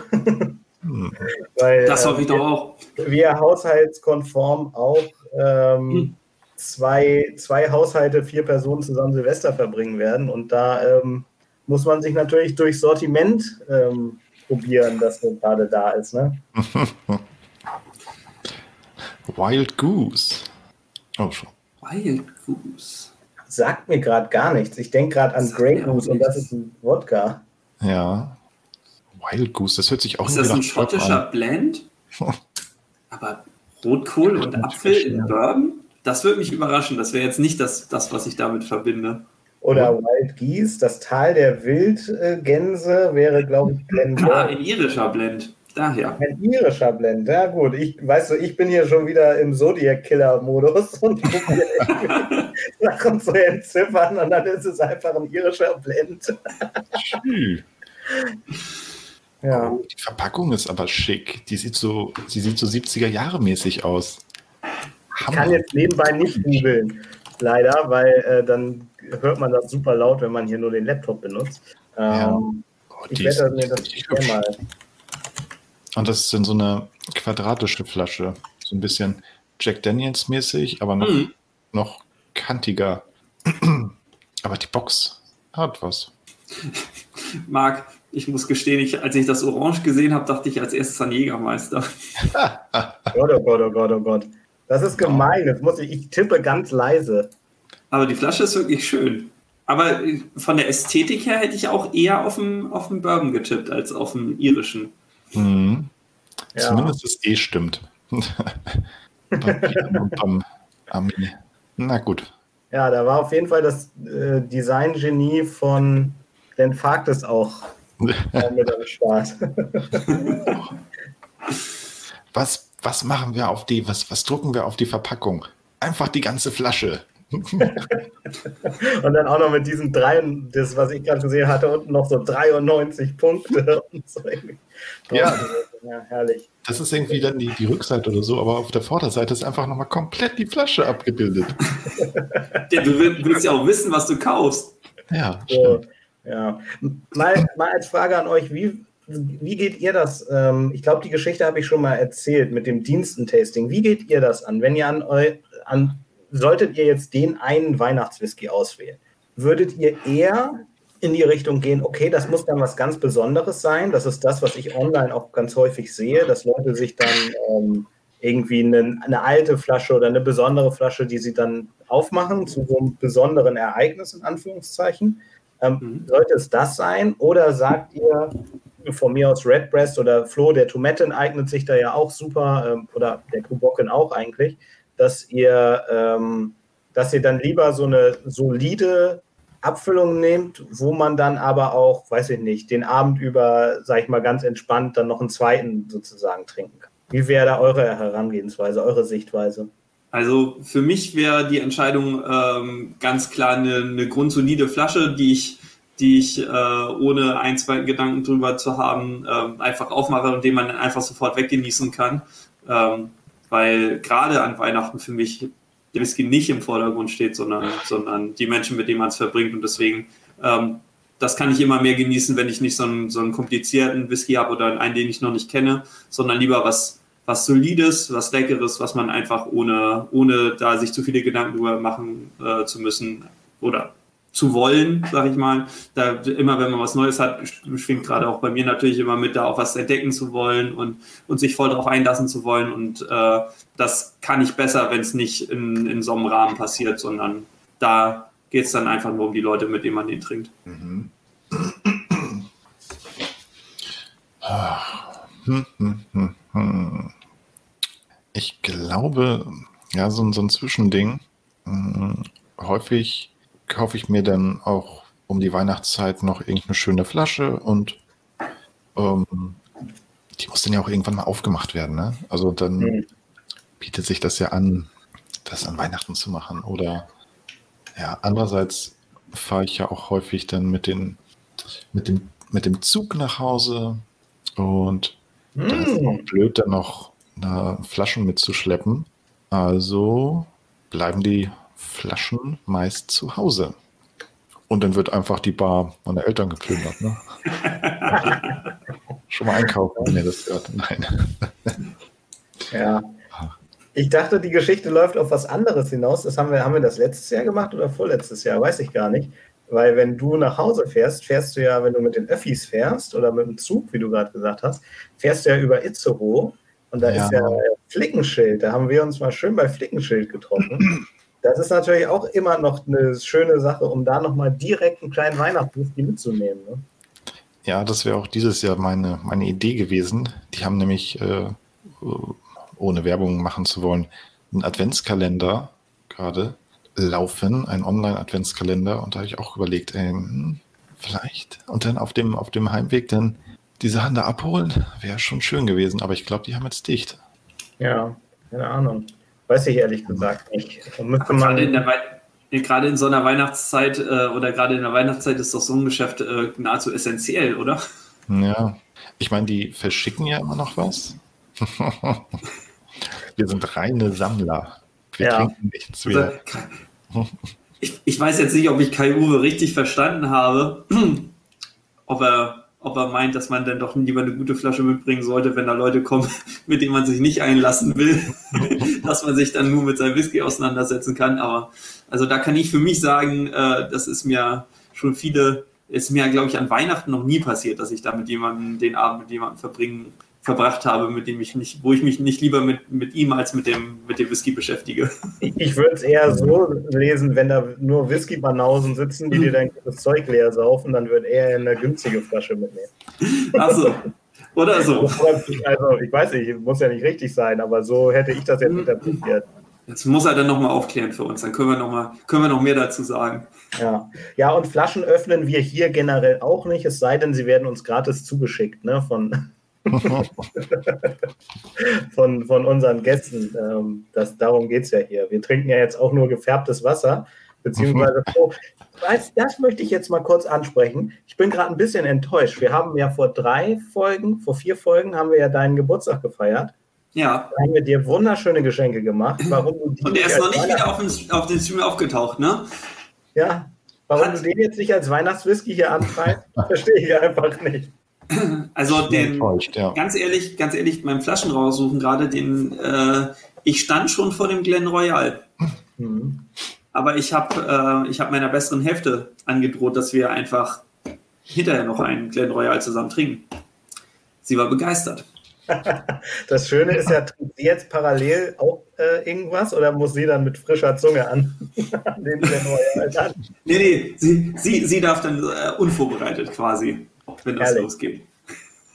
Mhm. Weil, das hoffe ich äh, doch auch. Wir haushaltskonform auch ähm, mhm zwei, zwei Haushalte, vier Personen zusammen Silvester verbringen werden. Und da ähm, muss man sich natürlich durch Sortiment ähm, probieren, das so gerade da ist. Ne? Wild Goose. Oh, schon. Wild Goose. sagt mir gerade gar nichts. Ich denke gerade an Grey Goose und das ist ein Wodka. Ja. Wild Goose, das hört sich auch Ist das ein schottischer Blend? Aber Rotkohl und Apfel in Bourbon? Das würde mich überraschen. Das wäre jetzt nicht das, das, was ich damit verbinde. Oder Wild Geese, das Tal der Wildgänse wäre, glaube ich, Blend. Ah, ein irischer Blend. Daher. Ein irischer Blend, ja gut. Ich, weißt du, ich bin hier schon wieder im Zodiac-Killer-Modus und gucke Sachen zu entziffern und dann ist es einfach ein irischer Blend. ja. Die Verpackung ist aber schick. Die sieht so, sie sieht so 70er Jahre mäßig aus. Ich kann jetzt nebenbei nicht googeln, leider, weil äh, dann hört man das super laut, wenn man hier nur den Laptop benutzt. Ähm, ja. oh, ich werde mir das mal. Und das ist in so eine quadratische Flasche. So ein bisschen Jack Daniels mäßig, aber noch, mhm. noch kantiger. aber die Box hat was. Marc, ich muss gestehen, ich, als ich das Orange gesehen habe, dachte ich als erstes an Jägermeister. Gott, oh Gott, oh Gott, oh Gott. Das ist gemein. Das muss ich, ich tippe ganz leise. Aber die Flasche ist wirklich schön. Aber äh, von der Ästhetik her hätte ich auch eher auf dem, auf dem Bourbon getippt als auf dem irischen. Mhm. Ja. Zumindest das E stimmt. Na gut. Ja, da war auf jeden Fall das äh, Design-Genie von Den Faktes auch äh, mit am Start. was, was machen wir auf die, was, was drucken wir auf die Verpackung? Einfach die ganze Flasche. und dann auch noch mit diesen drei, das, was ich gerade gesehen hatte, unten noch so 93 Punkte. So ja. ja, herrlich. Das ist irgendwie dann die, die Rückseite oder so, aber auf der Vorderseite ist einfach nochmal komplett die Flasche abgebildet. ja, du willst ja auch wissen, was du kaufst. Ja, so, ja. Mal, mal als Frage an euch, wie, wie geht ihr das? Ähm, ich glaube, die Geschichte habe ich schon mal erzählt mit dem Dienstentasting. Wie geht ihr das an, wenn ihr an, an solltet ihr jetzt den einen Weihnachtswhisky auswählen? Würdet ihr eher in die Richtung gehen, okay, das muss dann was ganz Besonderes sein. Das ist das, was ich online auch ganz häufig sehe, dass Leute sich dann ähm, irgendwie eine, eine, alte Flasche oder eine besondere Flasche, die sie dann aufmachen zu so einem besonderen Ereignis, in Anführungszeichen. Ähm, mhm. Sollte es das sein? Oder sagt ihr, von mir aus Redbreast oder Flo, der Tomaten eignet sich da ja auch super, ähm, oder der Kubocken auch eigentlich, dass ihr, ähm, dass ihr dann lieber so eine solide Abfüllung nehmt, wo man dann aber auch, weiß ich nicht, den Abend über, sag ich mal, ganz entspannt dann noch einen zweiten sozusagen trinken kann. Wie wäre da eure Herangehensweise, eure Sichtweise? Also für mich wäre die Entscheidung ähm, ganz klar eine, eine grundsolide Flasche, die ich, die ich äh, ohne ein, zwei Gedanken drüber zu haben, äh, einfach aufmache und den man einfach sofort weggenießen kann. Ähm, weil gerade an Weihnachten für mich der Whisky nicht im Vordergrund steht, sondern, sondern die Menschen, mit denen man es verbringt. Und deswegen, ähm, das kann ich immer mehr genießen, wenn ich nicht so einen, so einen komplizierten Whisky habe oder einen, den ich noch nicht kenne, sondern lieber was, was Solides, was Leckeres, was man einfach ohne, ohne da sich zu viele Gedanken drüber machen äh, zu müssen oder zu wollen, sag ich mal. Da immer, wenn man was Neues hat, schwingt gerade auch bei mir natürlich immer mit, da auch was entdecken zu wollen und, und sich voll darauf einlassen zu wollen. Und äh, das kann ich besser, wenn es nicht in, in so einem Rahmen passiert, sondern da geht es dann einfach nur um die Leute, mit denen man den trinkt. Mhm. Ich glaube, ja, so, so ein Zwischending. Hm, häufig kaufe ich mir dann auch um die Weihnachtszeit noch irgendeine schöne Flasche und ähm, die muss dann ja auch irgendwann mal aufgemacht werden. Ne? Also dann mhm. bietet sich das ja an, das an Weihnachten zu machen. Oder ja, andererseits fahre ich ja auch häufig dann mit, den, mit, dem, mit dem Zug nach Hause und mhm. da ist es auch blöd, dann noch eine Flaschen mitzuschleppen. Also bleiben die Flaschen meist zu Hause. Und dann wird einfach die Bar meiner Eltern geplündert. Ne? Schon mal einkaufen, wenn ihr das hört. Nein. ja. Ich dachte, die Geschichte läuft auf was anderes hinaus. Das haben wir, haben wir das letztes Jahr gemacht oder vorletztes Jahr? Weiß ich gar nicht. Weil wenn du nach Hause fährst, fährst du ja, wenn du mit den Öffis fährst oder mit dem Zug, wie du gerade gesagt hast, fährst du ja über Itzehoe und da ja. ist ja Flickenschild. Da haben wir uns mal schön bei Flickenschild getroffen. Das ist natürlich auch immer noch eine schöne Sache, um da nochmal direkt einen kleinen Weihnachtswhisky mitzunehmen. Ne? Ja, das wäre auch dieses Jahr meine, meine Idee gewesen. Die haben nämlich, äh, ohne Werbung machen zu wollen, einen Adventskalender gerade laufen, einen Online-Adventskalender. Und da habe ich auch überlegt, ey, hm, vielleicht. Und dann auf dem, auf dem Heimweg dann die Sachen da abholen, wäre schon schön gewesen. Aber ich glaube, die haben jetzt dicht. Ja, keine Ahnung. Weiß ich ehrlich gesagt nicht. Gerade, in der gerade in so einer Weihnachtszeit äh, oder gerade in der Weihnachtszeit ist doch so ein Geschäft äh, nahezu essentiell, oder? Ja. Ich meine, die verschicken ja immer noch was. Wir sind reine Sammler. Wir ja. trinken nichts mehr. Also, ich, ich, weiß jetzt nicht, ob ich Kai Uwe richtig verstanden habe, ob er ob er meint, dass man dann doch lieber eine gute Flasche mitbringen sollte, wenn da Leute kommen, mit denen man sich nicht einlassen will, dass man sich dann nur mit seinem Whisky auseinandersetzen kann. Aber also da kann ich für mich sagen, äh, das ist mir schon viele, ist mir, glaube ich, an Weihnachten noch nie passiert, dass ich da mit jemandem den Abend mit jemandem verbringen verbracht habe, mit dem ich nicht, wo ich mich nicht lieber mit, mit ihm als mit dem, mit dem Whisky beschäftige. Ich, würde es eher so lesen, wenn da nur Whisky-Banausen sitzen, die dir dein gutes Zeug leer saufen, dann würde er eine günstige Flasche mitnehmen. Achso. Oder so. Also, ich weiß nicht, muss ja nicht richtig sein, aber so hätte ich das jetzt interpretiert. Das muss er dann nochmal aufklären für uns. Dann können wir noch mal, können wir noch mehr dazu sagen. Ja. ja, und Flaschen öffnen wir hier generell auch nicht, es sei denn, sie werden uns gratis zugeschickt, ne? Von, von, von unseren Gästen. Ähm, das, darum geht es ja hier. Wir trinken ja jetzt auch nur gefärbtes Wasser, beziehungsweise oh, das, das möchte ich jetzt mal kurz ansprechen. Ich bin gerade ein bisschen enttäuscht. Wir haben ja vor drei Folgen, vor vier Folgen haben wir ja deinen Geburtstag gefeiert. Ja. Da haben wir dir wunderschöne Geschenke gemacht. Warum Und er ist noch nicht wieder auf, den, auf den Stream aufgetaucht, ne? Ja. Warum Hat... du den jetzt nicht als Weihnachtswhisky hier antreibst, verstehe ich einfach nicht. Also den, ja. ganz ehrlich, ganz ehrlich, beim Flaschen raussuchen gerade, den, äh, ich stand schon vor dem Glen Royal. Mhm. Aber ich habe äh, hab meiner besseren Hälfte angedroht, dass wir einfach hinterher noch einen Glen Royal zusammen trinken. Sie war begeistert. Das Schöne ist ja, trinkt sie jetzt parallel auch äh, irgendwas oder muss sie dann mit frischer Zunge an, an den Glen Royal an? Nee, nee, sie, sie, sie darf dann äh, unvorbereitet quasi wenn das Herrlich. losgeht.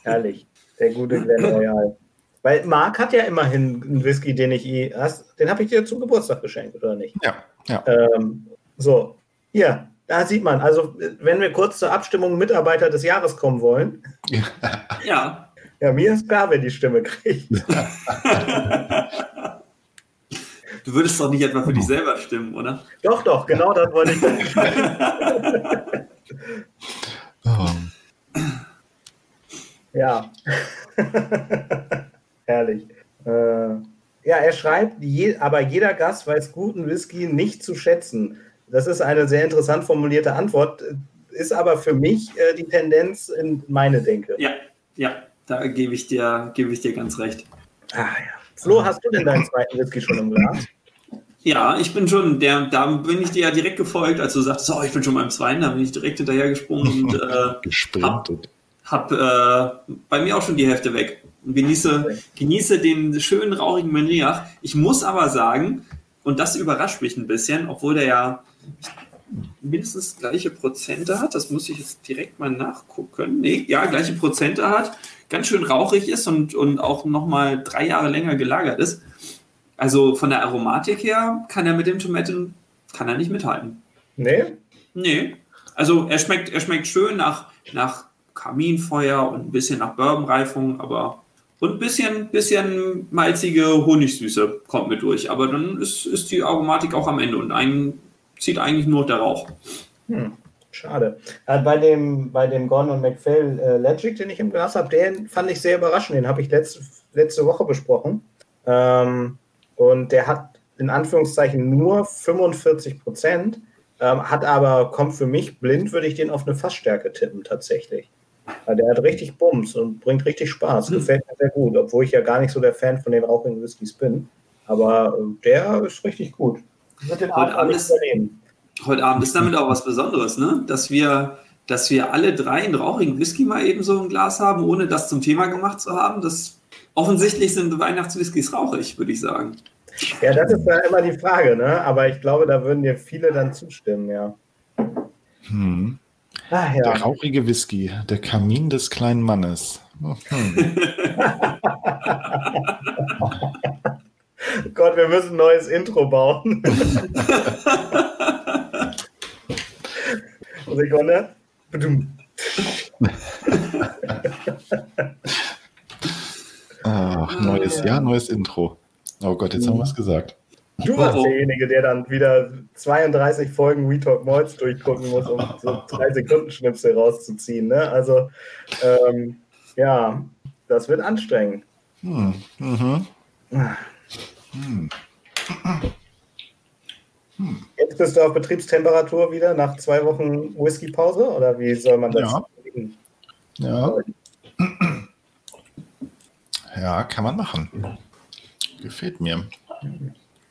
Herrlich, der gute Glen Royal. Weil Marc hat ja immerhin einen Whisky, den ich eh hast. Den habe ich dir zum Geburtstag geschenkt, oder nicht? Ja, ja. Ähm, so, hier, da sieht man. Also, wenn wir kurz zur Abstimmung Mitarbeiter des Jahres kommen wollen. Ja. Ja, mir ist klar, wer die Stimme kriegt. Du würdest doch nicht etwa für dich selber stimmen, oder? Doch, doch, genau das wollte ich. oh. Ja. Herrlich. Äh, ja, er schreibt, je, aber jeder Gast weiß guten Whisky nicht zu schätzen. Das ist eine sehr interessant formulierte Antwort, ist aber für mich äh, die Tendenz in meine Denke. Ja, ja, da gebe ich dir, gebe ich dir ganz recht. Ah ja. Flo, hast du denn deinen zweiten Whisky schon im Glas? Ja, ich bin schon, der, da bin ich dir ja direkt gefolgt, als du sagst, oh, ich bin schon beim zweiten, da bin ich direkt hinterher gesprungen und äh, Gesprintet habe äh, bei mir auch schon die Hälfte weg und genieße, genieße den schönen rauchigen Meniach. Ich muss aber sagen, und das überrascht mich ein bisschen, obwohl der ja mindestens gleiche Prozente hat, das muss ich jetzt direkt mal nachgucken. Nee, ja, gleiche Prozente hat, ganz schön rauchig ist und, und auch nochmal drei Jahre länger gelagert ist. Also von der Aromatik her kann er mit dem Tomaten, kann er nicht mithalten. Nee? Nee. Also er schmeckt, er schmeckt schön nach, nach Kaminfeuer und ein bisschen nach Bourbonreifung, aber und ein bisschen, bisschen malzige Honigsüße kommt mit durch. Aber dann ist, ist die Aromatik auch am Ende und einen zieht eigentlich nur der Rauch. Hm, schade. Äh, bei dem, bei dem Gordon McPhail äh, Legic, den ich im Glas habe, den fand ich sehr überraschend. Den habe ich letzte, letzte Woche besprochen. Ähm, und der hat in Anführungszeichen nur 45 Prozent, ähm, hat aber, kommt für mich blind, würde ich den auf eine Fassstärke tippen tatsächlich. Der hat richtig Bums und bringt richtig Spaß. Mhm. Gefällt mir sehr gut, obwohl ich ja gar nicht so der Fan von den rauchigen Whiskys bin. Aber äh, der ist richtig gut. Heute Abend, ist, heute Abend ist damit auch was Besonderes, ne? dass, wir, dass wir alle drei einen rauchigen Whisky mal eben so im Glas haben, ohne das zum Thema gemacht zu haben. Das offensichtlich sind Weihnachtswhiskys rauchig, würde ich sagen. Ja, das ist ja immer die Frage, ne? Aber ich glaube, da würden dir viele dann zustimmen, ja. Hm. Ach, ja. Der rauchige Whisky, der Kamin des kleinen Mannes. Hm. Gott, wir müssen ein neues Intro bauen. Sekunde. Ach, neues Jahr, neues Intro. Oh Gott, jetzt haben wir es gesagt. Du warst oh. derjenige, der dann wieder 32 Folgen We Talk Molds durchgucken muss, um so drei Sekunden Schnipsel rauszuziehen. Ne? Also, ähm, ja, das wird anstrengend. Hm. Mhm. Hm. Jetzt bist du auf Betriebstemperatur wieder nach zwei Wochen Whisky-Pause oder wie soll man das? Ja. ja. Ja, kann man machen. Gefällt mir.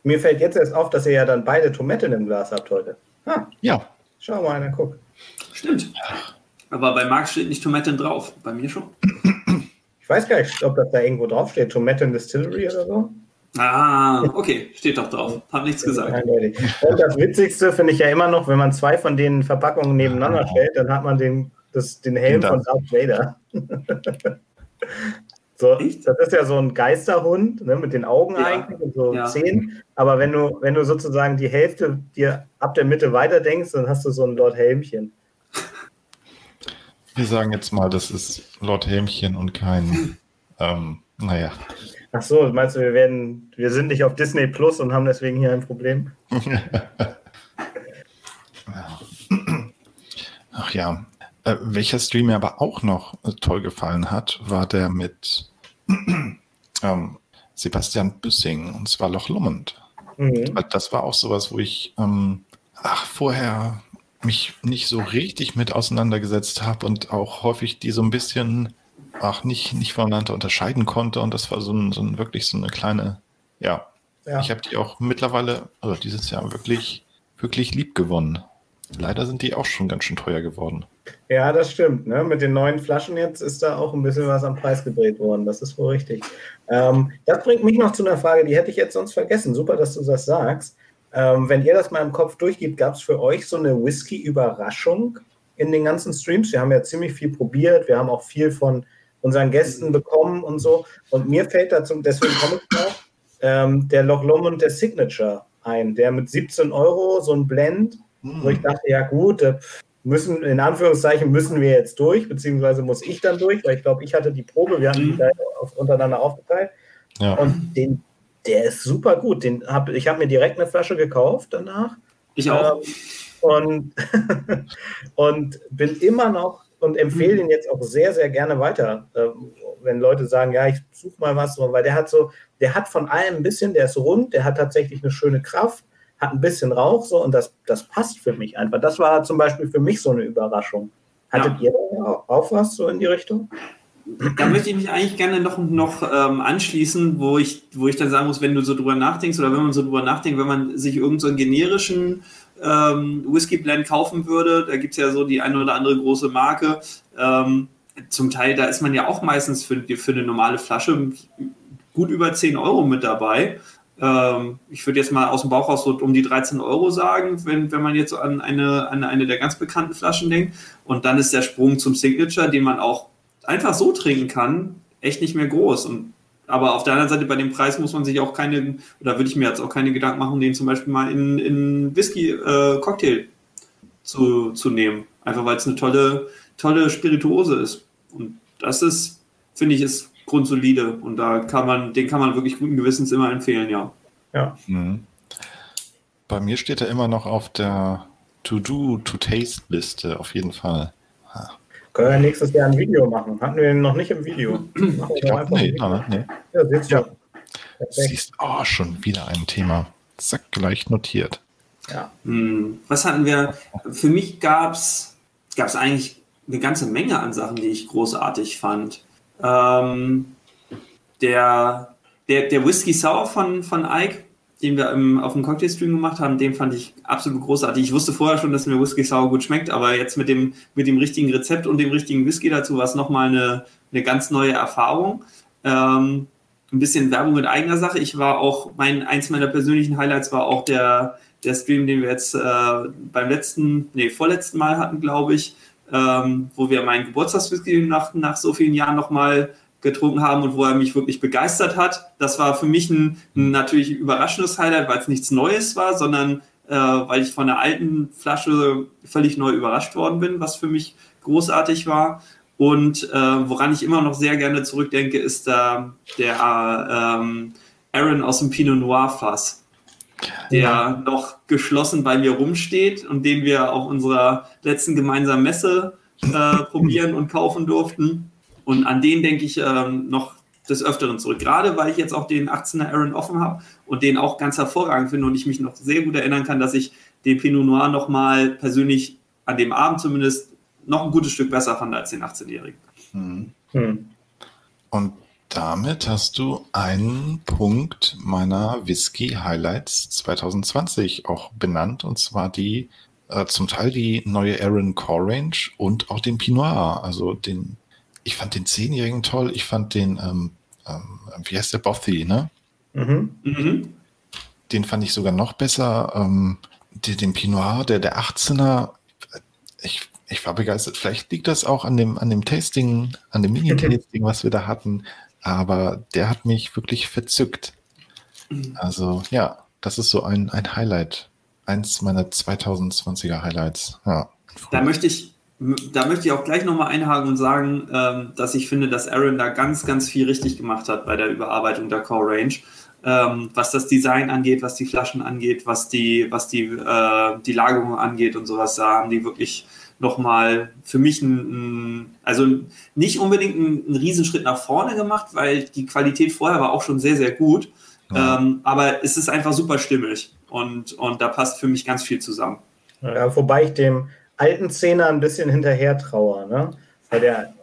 Mir fällt jetzt erst auf, dass ihr ja dann beide Tomaten im Glas habt heute. Ha. Ja. Schau mal einer, guck. Stimmt. Aber bei Marc steht nicht Tomaten drauf. Bei mir schon. Ich weiß gar nicht, ob das da irgendwo draufsteht. Tomaten Distillery oder so. Ah, okay, steht doch drauf. Hab nichts gesagt. Und das Witzigste finde ich ja immer noch, wenn man zwei von den Verpackungen nebeneinander stellt, dann hat man den, das, den Helm von Darth Vader. So, das ist ja so ein Geisterhund ne, mit den Augen ja. eigentlich und so ja. Zähnen. Aber wenn du, wenn du sozusagen die Hälfte dir ab der Mitte weiter denkst, dann hast du so ein Lord Helmchen. Wir sagen jetzt mal, das ist Lord Helmchen und kein, ähm, naja. Ach so, meinst du, wir werden, wir sind nicht auf Disney Plus und haben deswegen hier ein Problem? Ach ja. Äh, welcher Stream mir aber auch noch äh, toll gefallen hat, war der mit ähm, Sebastian Büssing, und zwar Loch Lomond. Mhm. Das war auch sowas, wo ich ähm, ach, vorher mich nicht so richtig mit auseinandergesetzt habe und auch häufig die so ein bisschen ach, nicht, nicht voneinander unterscheiden konnte. Und das war so, ein, so ein wirklich so eine kleine, ja. ja. Ich habe die auch mittlerweile, also dieses Jahr wirklich, wirklich lieb gewonnen. Leider sind die auch schon ganz schön teuer geworden. Ja, das stimmt. Ne? Mit den neuen Flaschen jetzt ist da auch ein bisschen was am Preis gedreht worden. Das ist wohl richtig. Ähm, das bringt mich noch zu einer Frage, die hätte ich jetzt sonst vergessen. Super, dass du das sagst. Ähm, wenn ihr das mal im Kopf durchgeht, gab es für euch so eine Whisky-Überraschung in den ganzen Streams? Wir haben ja ziemlich viel probiert. Wir haben auch viel von unseren Gästen bekommen und so. Und mir fällt dazu, deswegen komme ich noch, ähm, der Loch Lomond der Signature ein, der mit 17 Euro so ein Blend, wo ich dachte, ja gut, müssen, in Anführungszeichen müssen wir jetzt durch, beziehungsweise muss ich dann durch, weil ich glaube, ich hatte die Probe, wir haben die da auf, untereinander aufgeteilt. Ja. Und den, der ist super gut. Den hab, ich habe mir direkt eine Flasche gekauft danach. Ich auch. Ähm, und, und bin immer noch und empfehle ihn jetzt auch sehr, sehr gerne weiter. Ähm, wenn Leute sagen, ja, ich suche mal was, weil der hat so, der hat von allem ein bisschen, der ist rund, der hat tatsächlich eine schöne Kraft, hat ein bisschen Rauch so und das, das passt für mich einfach. Das war zum Beispiel für mich so eine Überraschung. Hattet ja. ihr auch was so in die Richtung? Da möchte ich mich eigentlich gerne noch, noch ähm, anschließen, wo ich, wo ich dann sagen muss, wenn du so drüber nachdenkst oder wenn man so drüber nachdenkt, wenn man sich irgendeinen so generischen ähm, Whisky Blend kaufen würde, da gibt es ja so die eine oder andere große Marke. Ähm, zum Teil, da ist man ja auch meistens für, für eine normale Flasche gut über 10 Euro mit dabei. Ähm, ich würde jetzt mal aus dem Bauch raus so um die 13 Euro sagen, wenn, wenn man jetzt an eine, an eine der ganz bekannten Flaschen denkt. Und dann ist der Sprung zum Signature, den man auch einfach so trinken kann, echt nicht mehr groß. Und, aber auf der anderen Seite, bei dem Preis muss man sich auch keine, oder würde ich mir jetzt auch keine Gedanken machen, den zum Beispiel mal in, in Whisky-Cocktail äh, zu, zu nehmen. Einfach weil es eine tolle, tolle Spirituose ist. Und das ist, finde ich, ist grundsolide und da kann man, den kann man wirklich guten Gewissens immer empfehlen, ja. Ja. Mhm. Bei mir steht er immer noch auf der To-Do, To-Taste-Liste, auf jeden Fall. Ja. Können wir nächstes Jahr ein Video machen? Hatten wir ihn noch nicht im Video? ich glaub, nee, no, nee. Ja, siehst du. Ja. Siehst, oh, schon wieder ein Thema. Zack, gleich notiert. Ja. Hm, was hatten wir? Für mich gab es eigentlich eine ganze Menge an Sachen, die ich großartig fand. Ähm, der, der, der Whisky Sour von, von Ike, den wir im, auf dem Cocktail-Stream gemacht haben, den fand ich absolut großartig. Ich wusste vorher schon, dass mir Whisky Sour gut schmeckt, aber jetzt mit dem, mit dem richtigen Rezept und dem richtigen Whisky dazu war es nochmal eine, eine ganz neue Erfahrung. Ähm, ein bisschen Werbung in eigener Sache. Ich war auch, mein, eins meiner persönlichen Highlights war auch der, der Stream, den wir jetzt äh, beim letzten, nee, vorletzten Mal hatten, glaube ich, ähm, wo wir meinen Geburtstagswhisky nach, nach so vielen Jahren nochmal getrunken haben und wo er mich wirklich begeistert hat. Das war für mich ein, ein natürlich überraschendes Highlight, weil es nichts Neues war, sondern äh, weil ich von der alten Flasche völlig neu überrascht worden bin, was für mich großartig war. Und äh, woran ich immer noch sehr gerne zurückdenke, ist äh, der ähm, Aaron aus dem Pinot Noir Fass, der ja. noch geschlossen bei mir rumsteht und den wir auf unserer letzten gemeinsamen Messe äh, probieren und kaufen durften. Und an den denke ich ähm, noch des Öfteren zurück. Gerade weil ich jetzt auch den 18er Aaron offen habe und den auch ganz hervorragend finde und ich mich noch sehr gut erinnern kann, dass ich den Pinot Noir nochmal persönlich an dem Abend zumindest noch ein gutes Stück besser fand als den 18-Jährigen. Hm. Hm. Und damit hast du einen Punkt meiner Whisky Highlights 2020 auch benannt, und zwar die äh, zum Teil die neue Aaron Core Range und auch den Pinot also den ich fand den Zehnjährigen toll. Ich fand den, ähm, ähm, wie heißt der, Bothy, ne? Mhm. Mhm. Den fand ich sogar noch besser. Ähm, den, den Pinot, der, der 18er, ich, ich war begeistert. Vielleicht liegt das auch an dem, an dem Tasting, an dem Mini-Tasting, was wir da hatten. Aber der hat mich wirklich verzückt. Also, ja, das ist so ein, ein Highlight. Eins meiner 2020er Highlights. Ja. Da möchte ich da möchte ich auch gleich nochmal einhaken und sagen, ähm, dass ich finde, dass Aaron da ganz, ganz viel richtig gemacht hat bei der Überarbeitung der Core Range. Ähm, was das Design angeht, was die Flaschen angeht, was die, was die, äh, die Lagerung angeht und sowas, da haben die wirklich nochmal für mich ein, also nicht unbedingt einen, einen Riesenschritt nach vorne gemacht, weil die Qualität vorher war auch schon sehr, sehr gut. Ja. Ähm, aber es ist einfach super stimmig und, und da passt für mich ganz viel zusammen. Ja, wobei ich dem alten Zehner ein bisschen hinterher traue. Ne? Weil der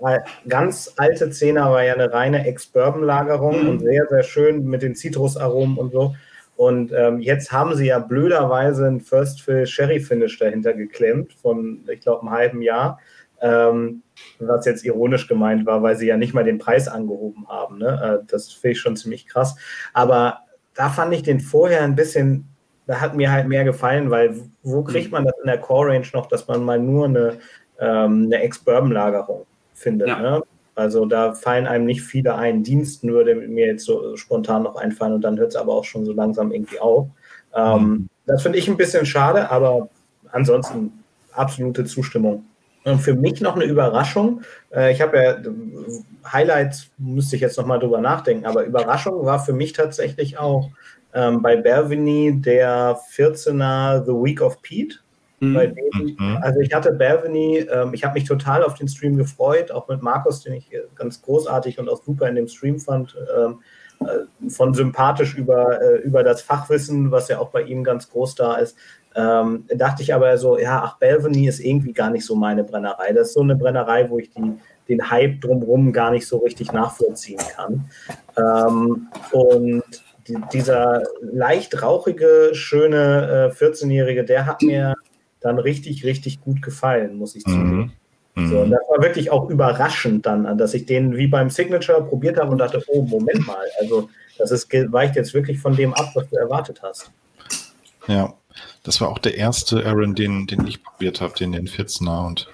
ganz alte Zehner war ja eine reine Ex-Bourbon-Lagerung mhm. und sehr, sehr schön mit den Zitrusaromen und so. Und ähm, jetzt haben sie ja blöderweise ein First Fill Sherry Finish dahinter geklemmt von, ich glaube, einem halben Jahr. Ähm, was jetzt ironisch gemeint war, weil sie ja nicht mal den Preis angehoben haben. Ne? Äh, das finde ich schon ziemlich krass. Aber da fand ich den vorher ein bisschen da hat mir halt mehr gefallen, weil wo kriegt man das in der Core Range noch, dass man mal nur eine, ähm, eine Ex-Bourbon-Lagerung findet? Ja. Ne? Also da fallen einem nicht viele ein. Dienst nur, der mir jetzt so spontan noch einfallen und dann hört es aber auch schon so langsam irgendwie auf. Ähm, mhm. Das finde ich ein bisschen schade, aber ansonsten absolute Zustimmung. Und für mich noch eine Überraschung. Äh, ich habe ja Highlights, müsste ich jetzt nochmal drüber nachdenken, aber Überraschung war für mich tatsächlich auch ähm, bei Bervini der 14er The Week of Pete. Mhm. Dem, mhm. also ich hatte Bervini, ähm, ich habe mich total auf den Stream gefreut, auch mit Markus, den ich ganz großartig und auch super in dem Stream fand. Ähm, äh, von sympathisch über, äh, über das Fachwissen, was ja auch bei ihm ganz groß da ist. Ähm, dachte ich aber so, ja, ach, Belveny ist irgendwie gar nicht so meine Brennerei. Das ist so eine Brennerei, wo ich die, den Hype drumherum gar nicht so richtig nachvollziehen kann. Ähm, und dieser leicht rauchige, schöne äh, 14-Jährige, der hat mir dann richtig, richtig gut gefallen, muss ich zugeben. Mhm. So, und das war wirklich auch überraschend dann, dass ich den wie beim Signature probiert habe und dachte, oh, Moment mal, also das ist, weicht jetzt wirklich von dem ab, was du erwartet hast. Ja, das war auch der erste Aaron, den, den ich probiert habe, den, den 14er und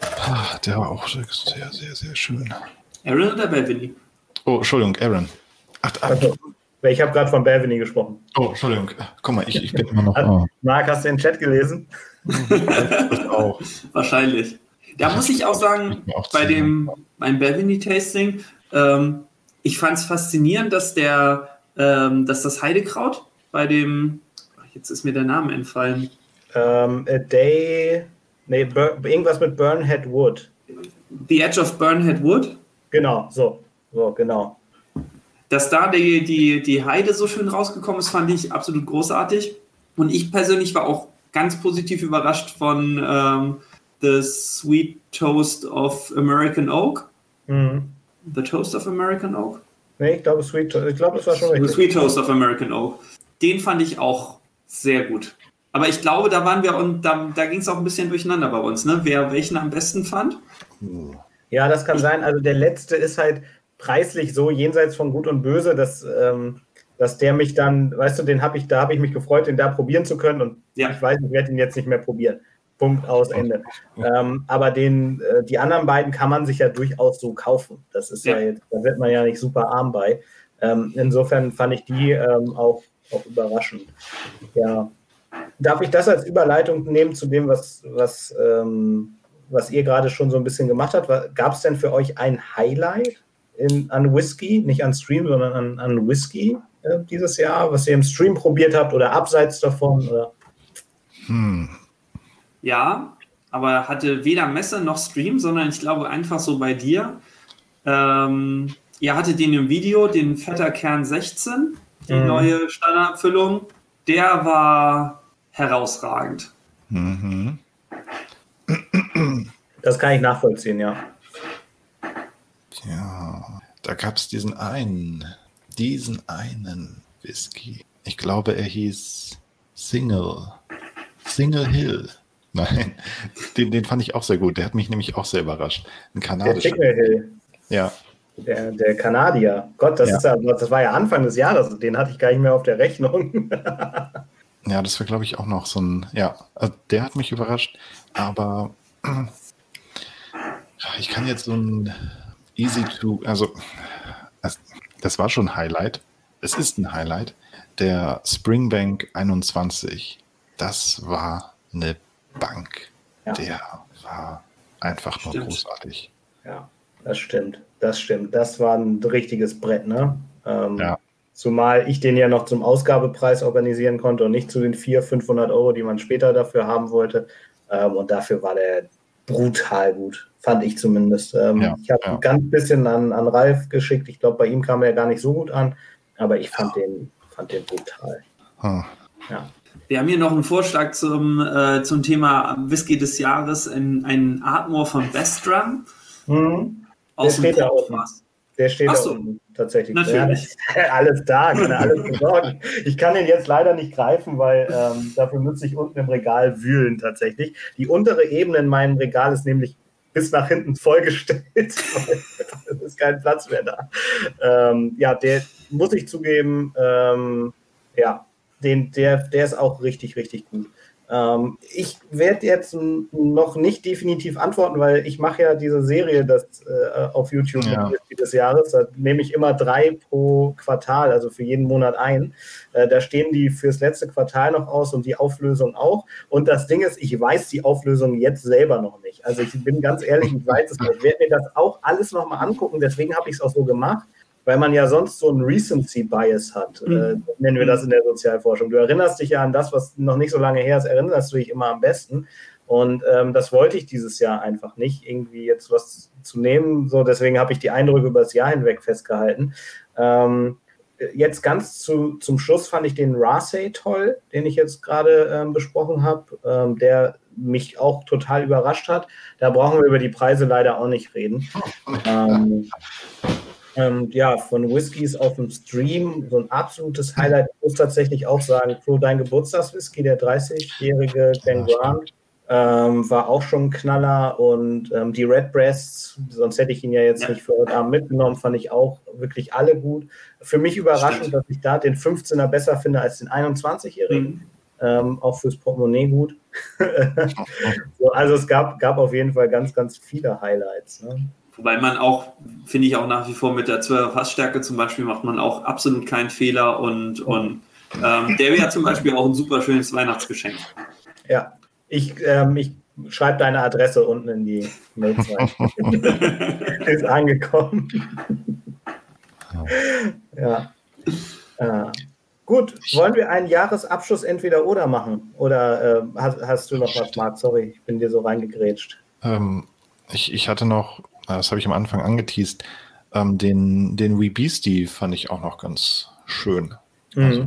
ah, der war auch sehr, sehr, sehr schön. Aaron oder Beverly? Oh, Entschuldigung, Aaron. Ach, ach, also, ich habe gerade von Belvini gesprochen. Oh, Entschuldigung. Guck mal, ich, ich bin immer noch. Oh. Marc, hast du den Chat gelesen? auch. Wahrscheinlich. Da muss ich auch sagen, auch bei dem beim Belvini-Tasting, ähm, ich fand es faszinierend, dass der, ähm, dass das Heidekraut bei dem, jetzt ist mir der Name entfallen. Ähm, a Day, nee, irgendwas mit Burnhead Wood. The Edge of Burnhead Wood? Genau, so, so, genau dass da die, die, die Heide so schön rausgekommen ist, fand ich absolut großartig. Und ich persönlich war auch ganz positiv überrascht von ähm, The Sweet Toast of American Oak. Mhm. The Toast of American Oak? Nee, ich glaube, Sweet Ich glaube, das war schon richtig. The Sweet Toast of American Oak. Den fand ich auch sehr gut. Aber ich glaube, da waren wir und da, da ging es auch ein bisschen durcheinander bei uns, ne? Wer welchen am besten fand. Ja, das kann sein. Also der letzte ist halt, preislich so jenseits von Gut und Böse, dass, ähm, dass der mich dann, weißt du, den habe ich, da habe ich mich gefreut, den da probieren zu können und ja. ich weiß, ich werde ihn jetzt nicht mehr probieren. Punkt aus Ende. Ähm, aber den, äh, die anderen beiden kann man sich ja durchaus so kaufen. Das ist ja, ja jetzt, da wird man ja nicht super arm bei. Ähm, insofern fand ich die ähm, auch, auch überraschend. Ja. Darf ich das als Überleitung nehmen zu dem, was, was, ähm, was ihr gerade schon so ein bisschen gemacht habt? Gab es denn für euch ein Highlight in, an Whisky, nicht an Stream, sondern an, an Whisky äh, dieses Jahr, was ihr im Stream probiert habt oder abseits davon? Oder? Hm. Ja, aber hatte weder Messe noch Stream, sondern ich glaube einfach so bei dir. Ähm, ihr hattet den im Video, den Vetter Kern 16, die mhm. neue Standardfüllung. Der war herausragend. Mhm. Das kann ich nachvollziehen, ja. Ja, da gab es diesen einen, diesen einen Whisky. Ich glaube, er hieß Single. Single Hill. Nein, den, den fand ich auch sehr gut. Der hat mich nämlich auch sehr überrascht. Ein kanadischer. Der Single Hill. Ja. Der, der Kanadier. Gott, das, ja. Ist ja, das war ja Anfang des Jahres. Den hatte ich gar nicht mehr auf der Rechnung. ja, das war, glaube ich, auch noch so ein. Ja, also der hat mich überrascht. Aber ich kann jetzt so ein Easy to, also das, war schon ein Highlight. Es ist ein Highlight. Der Springbank 21, das war eine Bank. Ja. Der war einfach stimmt. nur großartig. Ja, das stimmt. Das stimmt. Das war ein richtiges Brett, ne? Ähm, ja. Zumal ich den ja noch zum Ausgabepreis organisieren konnte und nicht zu den 400, 500 Euro, die man später dafür haben wollte. Ähm, und dafür war der brutal gut fand ich zumindest. Ähm, ja, ich habe ja. ein ganz bisschen an, an Ralf geschickt. Ich glaube, bei ihm kam er gar nicht so gut an, aber ich fand den, fand den brutal. Hm. Ja. Wir haben hier noch einen Vorschlag zum, äh, zum Thema Whisky des Jahres, in, ein Atmore von Bestram. Mhm. Der steht da unten. Der steht Ach so. da unten tatsächlich. Natürlich. Ja, alles da, alles besorgen. Ich kann ihn jetzt leider nicht greifen, weil ähm, dafür müsste ich unten im Regal wühlen tatsächlich. Die untere Ebene in meinem Regal ist nämlich bis nach hinten vollgestellt. es ist kein Platz mehr da. Ähm, ja, der muss ich zugeben, ähm, ja, den, der, der ist auch richtig, richtig gut. Ähm, ich werde jetzt noch nicht definitiv antworten, weil ich mache ja diese Serie das, äh, auf YouTube ja. des Jahres. Da nehme ich immer drei pro Quartal, also für jeden Monat ein. Äh, da stehen die fürs letzte Quartal noch aus und die Auflösung auch. Und das Ding ist, ich weiß die Auflösung jetzt selber noch nicht. Also ich bin ganz ehrlich, ich weiß es nicht. Ich werde mir das auch alles nochmal angucken. Deswegen habe ich es auch so gemacht weil man ja sonst so einen Recency-Bias hat, äh, mhm. äh, nennen wir das in der Sozialforschung. Du erinnerst dich ja an das, was noch nicht so lange her ist, erinnerst du dich immer am besten. Und ähm, das wollte ich dieses Jahr einfach nicht, irgendwie jetzt was zu nehmen. So, deswegen habe ich die Eindrücke über das Jahr hinweg festgehalten. Ähm, jetzt ganz zu, zum Schluss fand ich den Rasey toll, den ich jetzt gerade ähm, besprochen habe, ähm, der mich auch total überrascht hat. Da brauchen wir über die Preise leider auch nicht reden. Ähm, ja, von Whiskys auf dem Stream, so ein absolutes Highlight. Ich muss tatsächlich auch sagen, Flo, dein Geburtstagswhisky, der 30-jährige Ben Grant, ähm, war auch schon ein Knaller und ähm, die Redbreasts, sonst hätte ich ihn ja jetzt nicht für heute Abend mitgenommen, fand ich auch wirklich alle gut. Für mich überraschend, Stimmt. dass ich da den 15er besser finde als den 21-jährigen. Mhm. Ähm, auch fürs Portemonnaie gut. so, also es gab, gab auf jeden Fall ganz, ganz viele Highlights. Ne? Wobei man auch, finde ich auch nach wie vor mit der 12er Fassstärke zum Beispiel macht man auch absolut keinen Fehler und, und ähm, der wäre zum Beispiel auch ein super schönes Weihnachtsgeschenk. Ja, ich, ähm, ich schreibe deine Adresse unten in die Mails rein. Ist angekommen. ja. Äh, gut, wollen wir einen Jahresabschluss entweder oder machen? Oder äh, hast, hast, du noch was, Marc? Sorry, ich bin dir so reingegrätscht. Ähm, ich, ich hatte noch das habe ich am Anfang angeteased, ähm, den, den Wee Beastie fand ich auch noch ganz schön. Mhm. Also,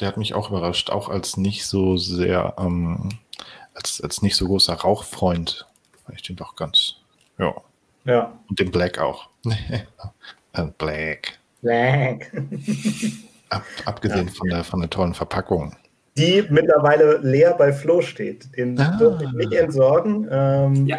der hat mich auch überrascht, auch als nicht so sehr, ähm, als, als nicht so großer Rauchfreund, fand ich den doch ganz, ja. Ja. Und den Black auch. Äh, Black. Black. Ab, abgesehen ja. von, der, von der tollen Verpackung die mittlerweile leer bei Flo steht. Den ah. durfte ich nicht entsorgen. Ähm, ja.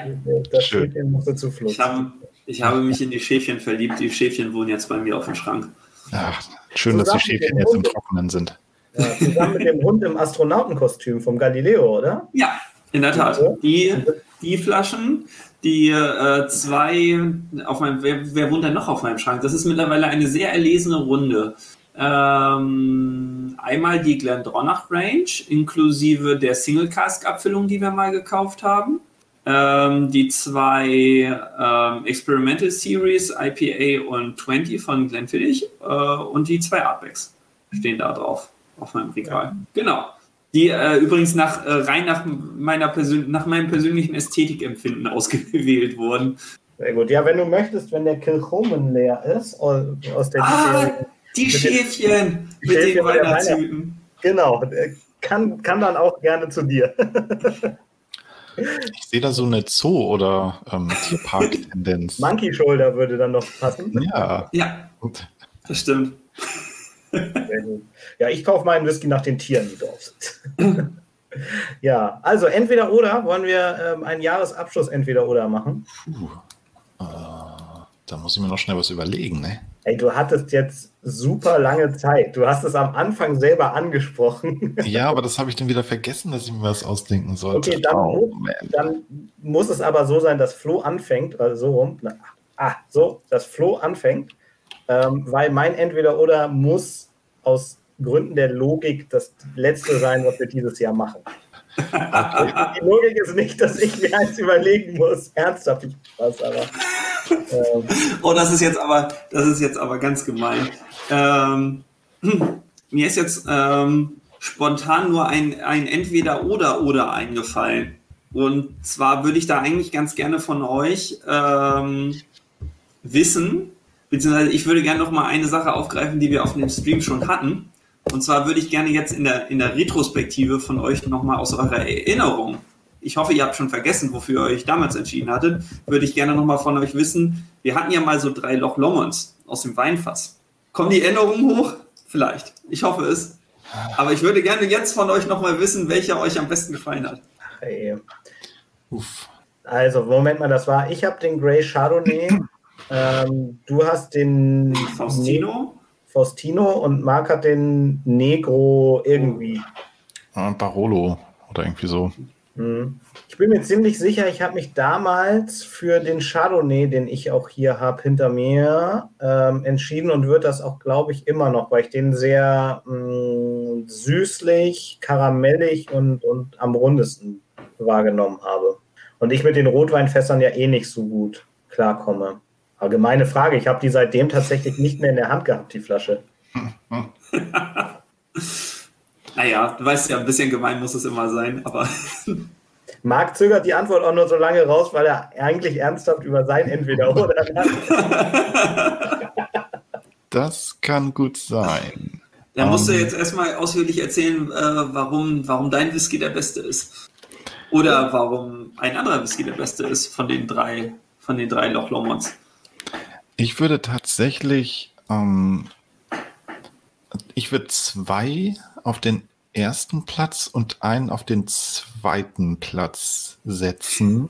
Das Schön. steht in Musse zu Flo. Ich habe Ich habe mich in die Schäfchen verliebt. Die Schäfchen wohnen jetzt bei mir auf dem Schrank. Ach, schön, dass die Schäfchen jetzt im Trockenen sind. Ja, zusammen mit dem Hund im Astronautenkostüm vom Galileo, oder? Ja, in der Tat. Die, die Flaschen, die äh, zwei auf meinem, wer, wer wohnt denn noch auf meinem Schrank? Das ist mittlerweile eine sehr erlesene Runde. Ähm, einmal die Glendronach Range, inklusive der Single Cask Abfüllung, die wir mal gekauft haben. Ähm, die zwei ähm, Experimental Series, IPA und 20 von Glenfiddich äh, und die zwei Artbacks stehen da drauf auf meinem Regal. Ja. Genau. Die äh, übrigens nach, äh, rein nach, meiner Persön nach meinem persönlichen Ästhetikempfinden ausgewählt wurden. Sehr gut. Ja, wenn du möchtest, wenn der Kilchomen leer ist, aus der ah, die Schäfchen mit, mit den Weihnachtshüten. Genau, kann, kann dann auch gerne zu dir. Ich sehe da so eine Zoo- oder ähm, Tierpark-Tendenz. Monkey Shoulder würde dann noch passen. Ja. Ja, das stimmt. Ja, ich kaufe meinen Whisky nach den Tieren, die drauf sind. ja, also entweder oder wollen wir ähm, einen Jahresabschluss entweder oder machen? Puh. Äh, da muss ich mir noch schnell was überlegen, ne? Ey, du hattest jetzt super lange Zeit. Du hast es am Anfang selber angesprochen. Ja, aber das habe ich dann wieder vergessen, dass ich mir was ausdenken sollte. Okay, dann, oh, dann muss es aber so sein, dass Flo anfängt, also so rum. Na, ah, so, dass Flo anfängt, ähm, weil mein Entweder-Oder muss aus Gründen der Logik das letzte sein, was wir dieses Jahr machen. die Logik ist nicht, dass ich mir eins überlegen muss. Ernsthaft, ich was, aber. Ähm. Oh, das ist jetzt aber, das ist jetzt aber ganz gemein. Ähm, mir ist jetzt ähm, spontan nur ein, ein Entweder-Oder-Oder eingefallen. Und zwar würde ich da eigentlich ganz gerne von euch ähm, wissen, beziehungsweise ich würde gerne noch mal eine Sache aufgreifen, die wir auf dem Stream schon hatten. Und zwar würde ich gerne jetzt in der, in der Retrospektive von euch noch mal aus eurer Erinnerung, ich hoffe, ihr habt schon vergessen, wofür ihr euch damals entschieden hattet, würde ich gerne noch mal von euch wissen, wir hatten ja mal so drei Loch Lommonds aus dem Weinfass. Kommen die Erinnerungen hoch? Vielleicht. Ich hoffe es. Aber ich würde gerne jetzt von euch noch mal wissen, welcher euch am besten gefallen hat. Hey. Also, Moment mal, das war, ich habe den Grey Chardonnay ähm, du hast den Faustino. Ne Faustino und Marc hat den Negro irgendwie. Ah, Barolo oder irgendwie so. Mhm. Ich bin mir ziemlich sicher, ich habe mich damals für den Chardonnay, den ich auch hier habe hinter mir, ähm, entschieden und würde das auch, glaube ich, immer noch, weil ich den sehr mh, mm, süßlich, karamellig und, und am rundesten wahrgenommen habe. Und ich mit den Rotweinfässern ja eh nicht so gut klarkomme. Allgemeine Frage, ich habe die seitdem tatsächlich nicht mehr in der Hand gehabt, die Flasche. naja, du weißt ja, ein bisschen gemein muss es immer sein, aber. Marc zögert die Antwort auch nur so lange raus, weil er eigentlich ernsthaft über sein Entweder-Oder Das kann gut sein. Dann musst du ähm. jetzt erstmal ausführlich erzählen, äh, warum, warum dein Whisky der beste ist. Oder warum ein anderer Whisky der beste ist von den drei, von den drei Loch Lommonds. Ich würde tatsächlich, ähm, ich würde zwei auf den ersten Platz und einen auf den zweiten Platz setzen.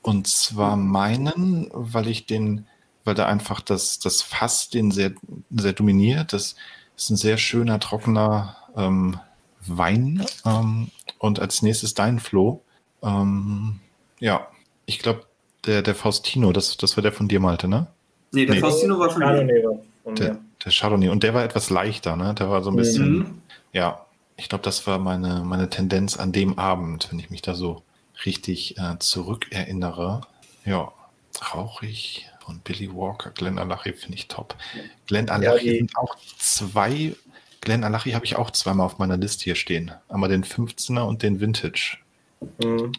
Und zwar meinen, weil ich den, weil da einfach das, das Fass den sehr, sehr dominiert. Das ist ein sehr schöner, trockener ähm, Wein. Ähm, und als nächstes dein Flo. Ähm, ja, ich glaube, der, der Faustino, das, das war der von dir, Malte, ne? Nee, der nee. Faustino war von mir. Der, der Chardonnay. Und der war etwas leichter, ne? Der war so ein bisschen, mhm. ja, ich glaube, das war meine, meine Tendenz an dem Abend, wenn ich mich da so richtig äh, zurückerinnere. Ja, rauchig von Billy Walker, Glenn Alachi finde ich top. Glenn Alachi ja, sind auch zwei, Glenn Alachi habe ich auch zweimal auf meiner Liste hier stehen. Einmal den 15er und den Vintage. Mhm.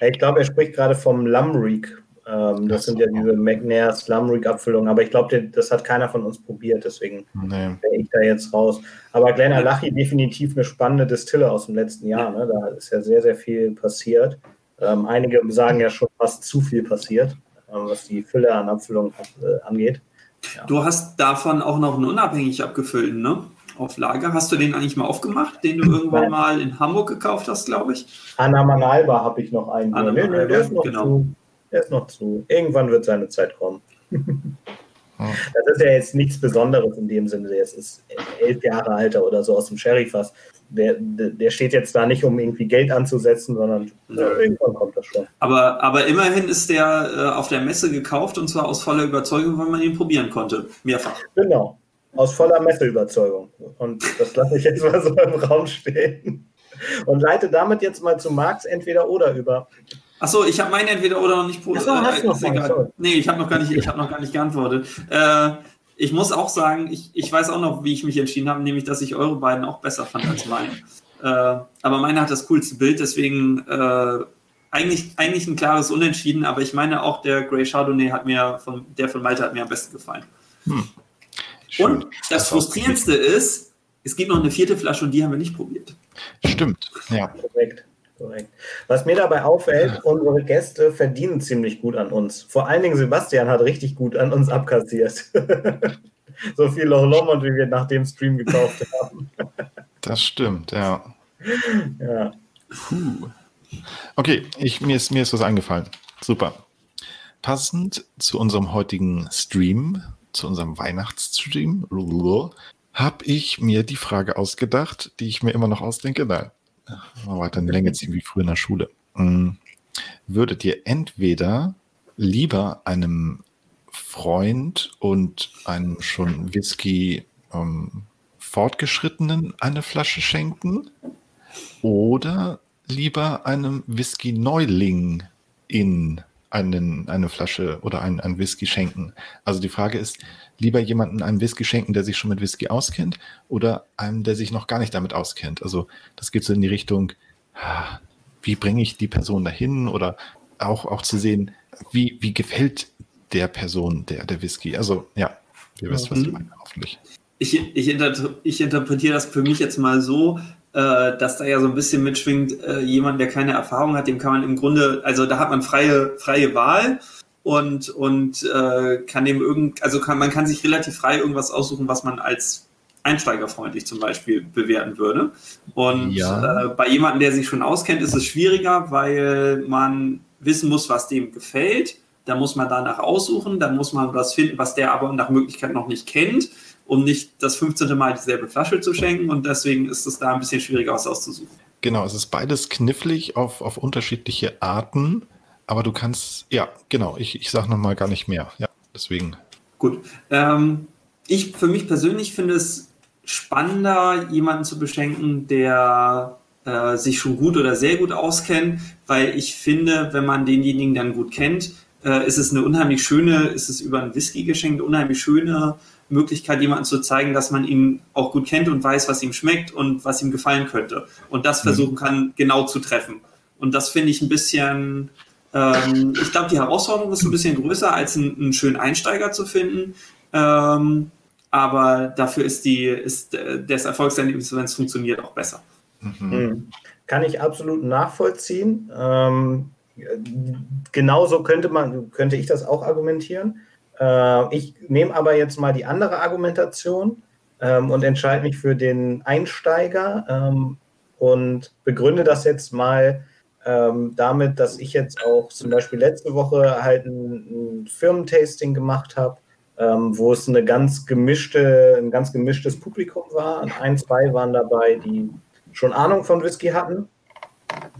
Ich glaube, er spricht gerade vom Lumreek ähm, das sind ja diese McNair Slum Rig Abfüllungen, aber ich glaube, das hat keiner von uns probiert, deswegen nee. wäre ich da jetzt raus. Aber Glen Alachi definitiv eine spannende Distille aus dem letzten Jahr. Ne? Da ist ja sehr, sehr viel passiert. Ähm, einige sagen ja schon fast zu viel passiert, ähm, was die Fülle an Abfüllungen äh, angeht. Ja. Du hast davon auch noch einen unabhängig abgefüllten, ne? Auf Lager. Hast du den eigentlich mal aufgemacht, den du irgendwann Nein. mal in Hamburg gekauft hast, glaube ich? Anna Manalba habe ich noch einen. Anna nee, nee, der ist noch genau. zu Er ist noch zu. Irgendwann wird seine Zeit kommen. Das ist ja jetzt nichts Besonderes in dem Sinne. Der ist elf Jahre alter oder so aus dem Sherryfass. Der, der steht jetzt da nicht, um irgendwie Geld anzusetzen, sondern ja, irgendwann kommt das schon. Aber, aber immerhin ist der äh, auf der Messe gekauft und zwar aus voller Überzeugung, weil man ihn probieren konnte. Mehrfach. Genau. Aus voller Messeüberzeugung. Und das lasse ich jetzt mal so im Raum stehen. Und leite damit jetzt mal zu Marx entweder oder über. Achso, ich habe meine entweder oder noch nicht. Achso, hast äh, Nee, ich habe noch, gar nicht, hab noch gar nicht geantwortet. Äh, ich muss auch sagen, ich, ich weiß auch noch, wie ich mich entschieden habe, nämlich, dass ich eure beiden auch besser fand als meine. Äh, aber meine hat das coolste Bild, deswegen äh, eigentlich, eigentlich ein klares Unentschieden, aber ich meine auch, der Grey Chardonnay hat mir, von, der von Malte hat mir am besten gefallen. Hm. Und das, das Frustrierendste ist, es gibt noch eine vierte Flasche und die haben wir nicht probiert. Stimmt, ja. Korrekt korrekt. Was mir dabei auffällt, unsere Gäste verdienen ziemlich gut an uns. Vor allen Dingen Sebastian hat richtig gut an uns abkassiert. so viel Loch Lomond, wie wir nach dem Stream gekauft haben. das stimmt, ja. Ja. Puh. Okay, ich, mir, ist, mir ist was eingefallen. Super. Passend zu unserem heutigen Stream, zu unserem Weihnachtsstream, habe ich mir die Frage ausgedacht, die ich mir immer noch ausdenke. Nein, mal weiter eine Länge ziehen wie früher in der Schule. Hm. Würdet ihr entweder lieber einem Freund und einem schon Whisky ähm, Fortgeschrittenen eine Flasche schenken oder lieber einem Whisky Neuling in einen, eine Flasche oder ein, ein Whisky schenken? Also die Frage ist, lieber jemanden einen Whisky schenken, der sich schon mit Whisky auskennt oder einem, der sich noch gar nicht damit auskennt? Also das geht so in die Richtung, wie bringe ich die Person dahin oder auch, auch zu sehen, wie, wie gefällt der Person der, der Whisky? Also ja, ihr wisst, was ich mhm. meine, hoffentlich. Ich, ich, inter ich interpretiere das für mich jetzt mal so, äh, dass da ja so ein bisschen mitschwingt, äh, jemand, der keine Erfahrung hat, dem kann man im Grunde, also da hat man freie, freie Wahl und, und äh, kann dem irgend, also kann, man kann sich relativ frei irgendwas aussuchen, was man als einsteigerfreundlich zum Beispiel bewerten würde. Und ja. äh, bei jemandem, der sich schon auskennt, ist es schwieriger, weil man wissen muss, was dem gefällt. Da muss man danach aussuchen, dann muss man was finden, was der aber nach Möglichkeit noch nicht kennt um nicht das 15. Mal dieselbe Flasche zu schenken. Und deswegen ist es da ein bisschen schwieriger, was auszusuchen. Genau, es ist beides knifflig auf, auf unterschiedliche Arten. Aber du kannst, ja, genau, ich, ich sage nochmal gar nicht mehr. Ja, deswegen. Gut. Ähm, ich für mich persönlich finde es spannender, jemanden zu beschenken, der äh, sich schon gut oder sehr gut auskennt, weil ich finde, wenn man denjenigen dann gut kennt, äh, ist es eine unheimlich schöne, ist es über ein Whisky geschenkt, unheimlich schöne Möglichkeit, jemanden zu zeigen, dass man ihn auch gut kennt und weiß, was ihm schmeckt und was ihm gefallen könnte. Und das mhm. versuchen kann, genau zu treffen. Und das finde ich ein bisschen, ähm, ich glaube, die Herausforderung ist ein bisschen größer, als einen, einen schönen Einsteiger zu finden. Ähm, aber dafür ist, die, ist äh, das Erfolgserlebnis, wenn es funktioniert, auch besser. Mhm. mhm. Kann ich absolut nachvollziehen. Ähm, genauso könnte man, könnte ich das auch argumentieren. Äh, ich nehme aber jetzt mal die andere Argumentation ähm, und entscheide mich für den Einsteiger ähm, und begründe das jetzt mal ähm, damit, dass ich jetzt auch zum Beispiel letzte Woche halt ein, ein Firmentasting gemacht habe, ähm, wo es eine ganz gemischte, ein ganz gemischtes Publikum war. Ein, zwei waren dabei, die schon Ahnung von Whisky hatten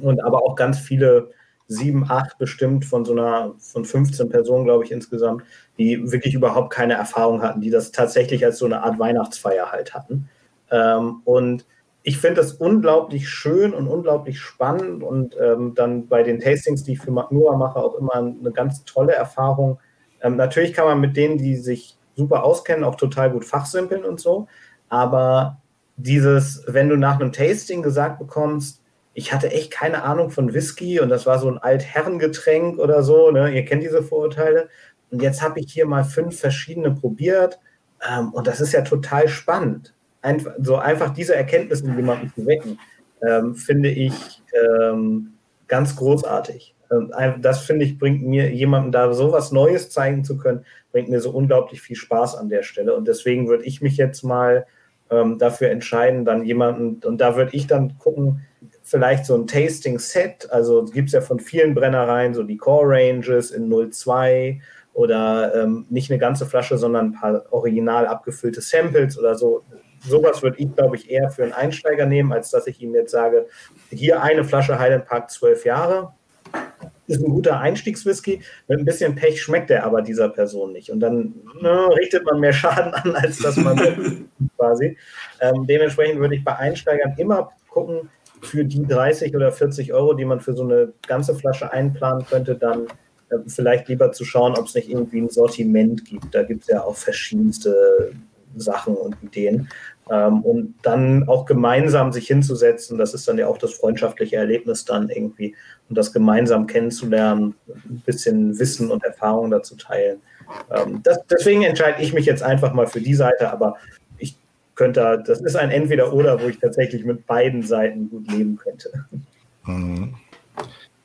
und aber auch ganz viele sieben, acht bestimmt von so einer, von 15 Personen, glaube ich, insgesamt, die wirklich überhaupt keine Erfahrung hatten, die das tatsächlich als so eine Art Weihnachtsfeier halt hatten. Ähm, und ich finde das unglaublich schön und unglaublich spannend und ähm, dann bei den Tastings, die ich für Magnura mache, auch immer eine ganz tolle Erfahrung. Ähm, natürlich kann man mit denen, die sich super auskennen, auch total gut fachsimpeln und so, aber dieses, wenn du nach einem Tasting gesagt bekommst, ich hatte echt keine Ahnung von Whisky und das war so ein Altherrengetränk oder so. Ne? Ihr kennt diese Vorurteile. Und jetzt habe ich hier mal fünf verschiedene probiert ähm, und das ist ja total spannend. Einfach, so einfach diese Erkenntnisse jemanden zu wecken, ähm, finde ich ähm, ganz großartig. Das finde ich, bringt mir jemandem da so was Neues zeigen zu können, bringt mir so unglaublich viel Spaß an der Stelle. Und deswegen würde ich mich jetzt mal ähm, dafür entscheiden, dann jemanden, und da würde ich dann gucken, vielleicht so ein Tasting-Set, also gibt es ja von vielen Brennereien so die Core Ranges in 02 oder ähm, nicht eine ganze Flasche, sondern ein paar original abgefüllte Samples oder so. Sowas würde ich, glaube ich, eher für einen Einsteiger nehmen, als dass ich ihm jetzt sage, hier eine Flasche Highland Park 12 Jahre. Ist ein guter Einstiegswhisky. Mit ein bisschen Pech schmeckt er aber dieser Person nicht. Und dann ne, richtet man mehr Schaden an, als dass man quasi. Ähm, dementsprechend würde ich bei Einsteigern immer gucken, für die 30 oder 40 Euro, die man für so eine ganze Flasche einplanen könnte, dann äh, vielleicht lieber zu schauen, ob es nicht irgendwie ein Sortiment gibt. Da gibt es ja auch verschiedenste Sachen und Ideen. Ähm, und dann auch gemeinsam sich hinzusetzen, das ist dann ja auch das freundschaftliche Erlebnis dann irgendwie, und das gemeinsam kennenzulernen, ein bisschen Wissen und Erfahrung dazu teilen. Ähm, das, deswegen entscheide ich mich jetzt einfach mal für die Seite, aber ich könnte, das ist ein Entweder-Oder, wo ich tatsächlich mit beiden Seiten gut leben könnte. Mhm.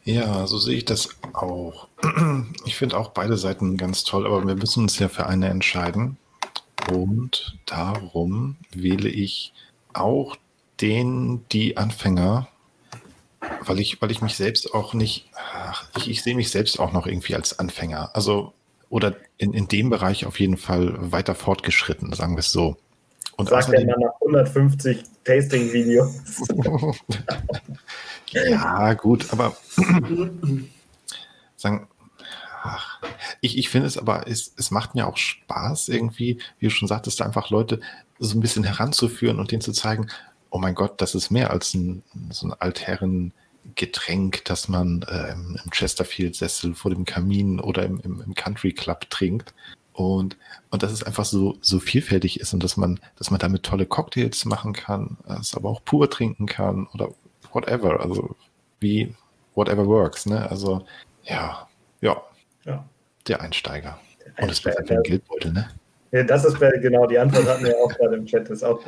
Ja, so sehe ich das auch. Ich finde auch beide Seiten ganz toll, aber wir müssen uns ja für eine entscheiden. Und darum wähle ich auch den, die Anfänger, weil ich, weil ich mich selbst auch nicht, ich, ich sehe mich selbst auch noch irgendwie als Anfänger. Also, oder in, in dem Bereich auf jeden Fall weiter fortgeschritten, sagen wir es so. Und Sagt der Mann nach 150 Tasting-Videos. Ja, gut, aber sagen, ach, ich, ich finde es aber, es, es macht mir auch Spaß irgendwie, wie du schon sagtest, einfach Leute so ein bisschen heranzuführen und denen zu zeigen, oh mein Gott, das ist mehr als ein, so ein Altherren Getränk, das man äh, im, im Chesterfield-Sessel vor dem Kamin oder im, im, im, Country Club trinkt. Und, und dass es einfach so, so vielfältig ist und dass man, dass man damit tolle Cocktails machen kann, es aber auch pur trinken kann oder whatever, also wie whatever works, ne? Also ja, ja, ja. der Einsteiger. Und es wird einfach ein Geldbeutel, ne? Ja, das ist genau die Antwort hatten wir auch gerade im Chat. Das ist, auch,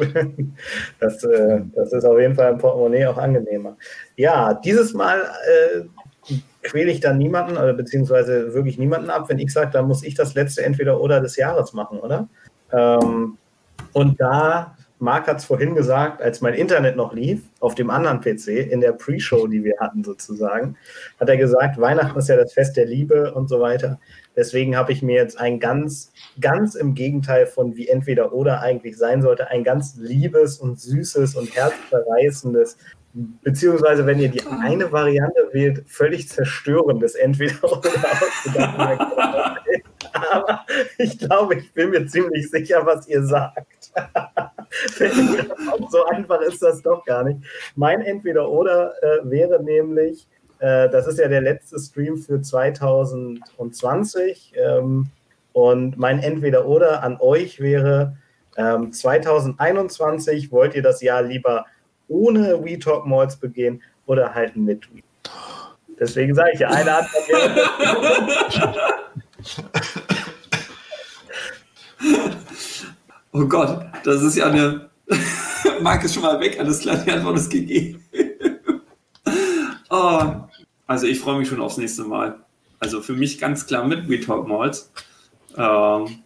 das, äh, das ist auf jeden Fall im Portemonnaie auch angenehmer. Ja, dieses Mal äh, quäle ich dann niemanden oder beziehungsweise wirklich niemanden ab. Wenn ich sage, dann muss ich das letzte entweder oder des Jahres machen, oder? Ähm, und da Marc hat es vorhin gesagt, als mein Internet noch lief, auf dem anderen PC, in der Pre-Show, die wir hatten sozusagen, hat er gesagt, Weihnachten ist ja das Fest der Liebe und so weiter. Deswegen habe ich mir jetzt ein ganz, ganz im Gegenteil von wie entweder oder eigentlich sein sollte, ein ganz liebes und süßes und herzverreißendes, beziehungsweise wenn ihr die eine Variante wählt, völlig zerstörendes entweder oder ausgedacht. Aber ich glaube, ich bin mir ziemlich sicher, was ihr sagt. so einfach ist das doch gar nicht. Mein Entweder-Oder äh, wäre nämlich, äh, das ist ja der letzte Stream für 2020. Ähm, und mein Entweder-Oder an euch wäre, ähm, 2021 wollt ihr das Jahr lieber ohne We Talk Malls begehen oder halt mit We. Deswegen sage ich ja, eine Antwort. Oh Gott, das ist ja eine. Marc ist schon mal weg, alles klar, die Antwort ist gegeben. oh, also ich freue mich schon aufs nächste Mal. Also für mich ganz klar mit We Talk Malls. Ähm,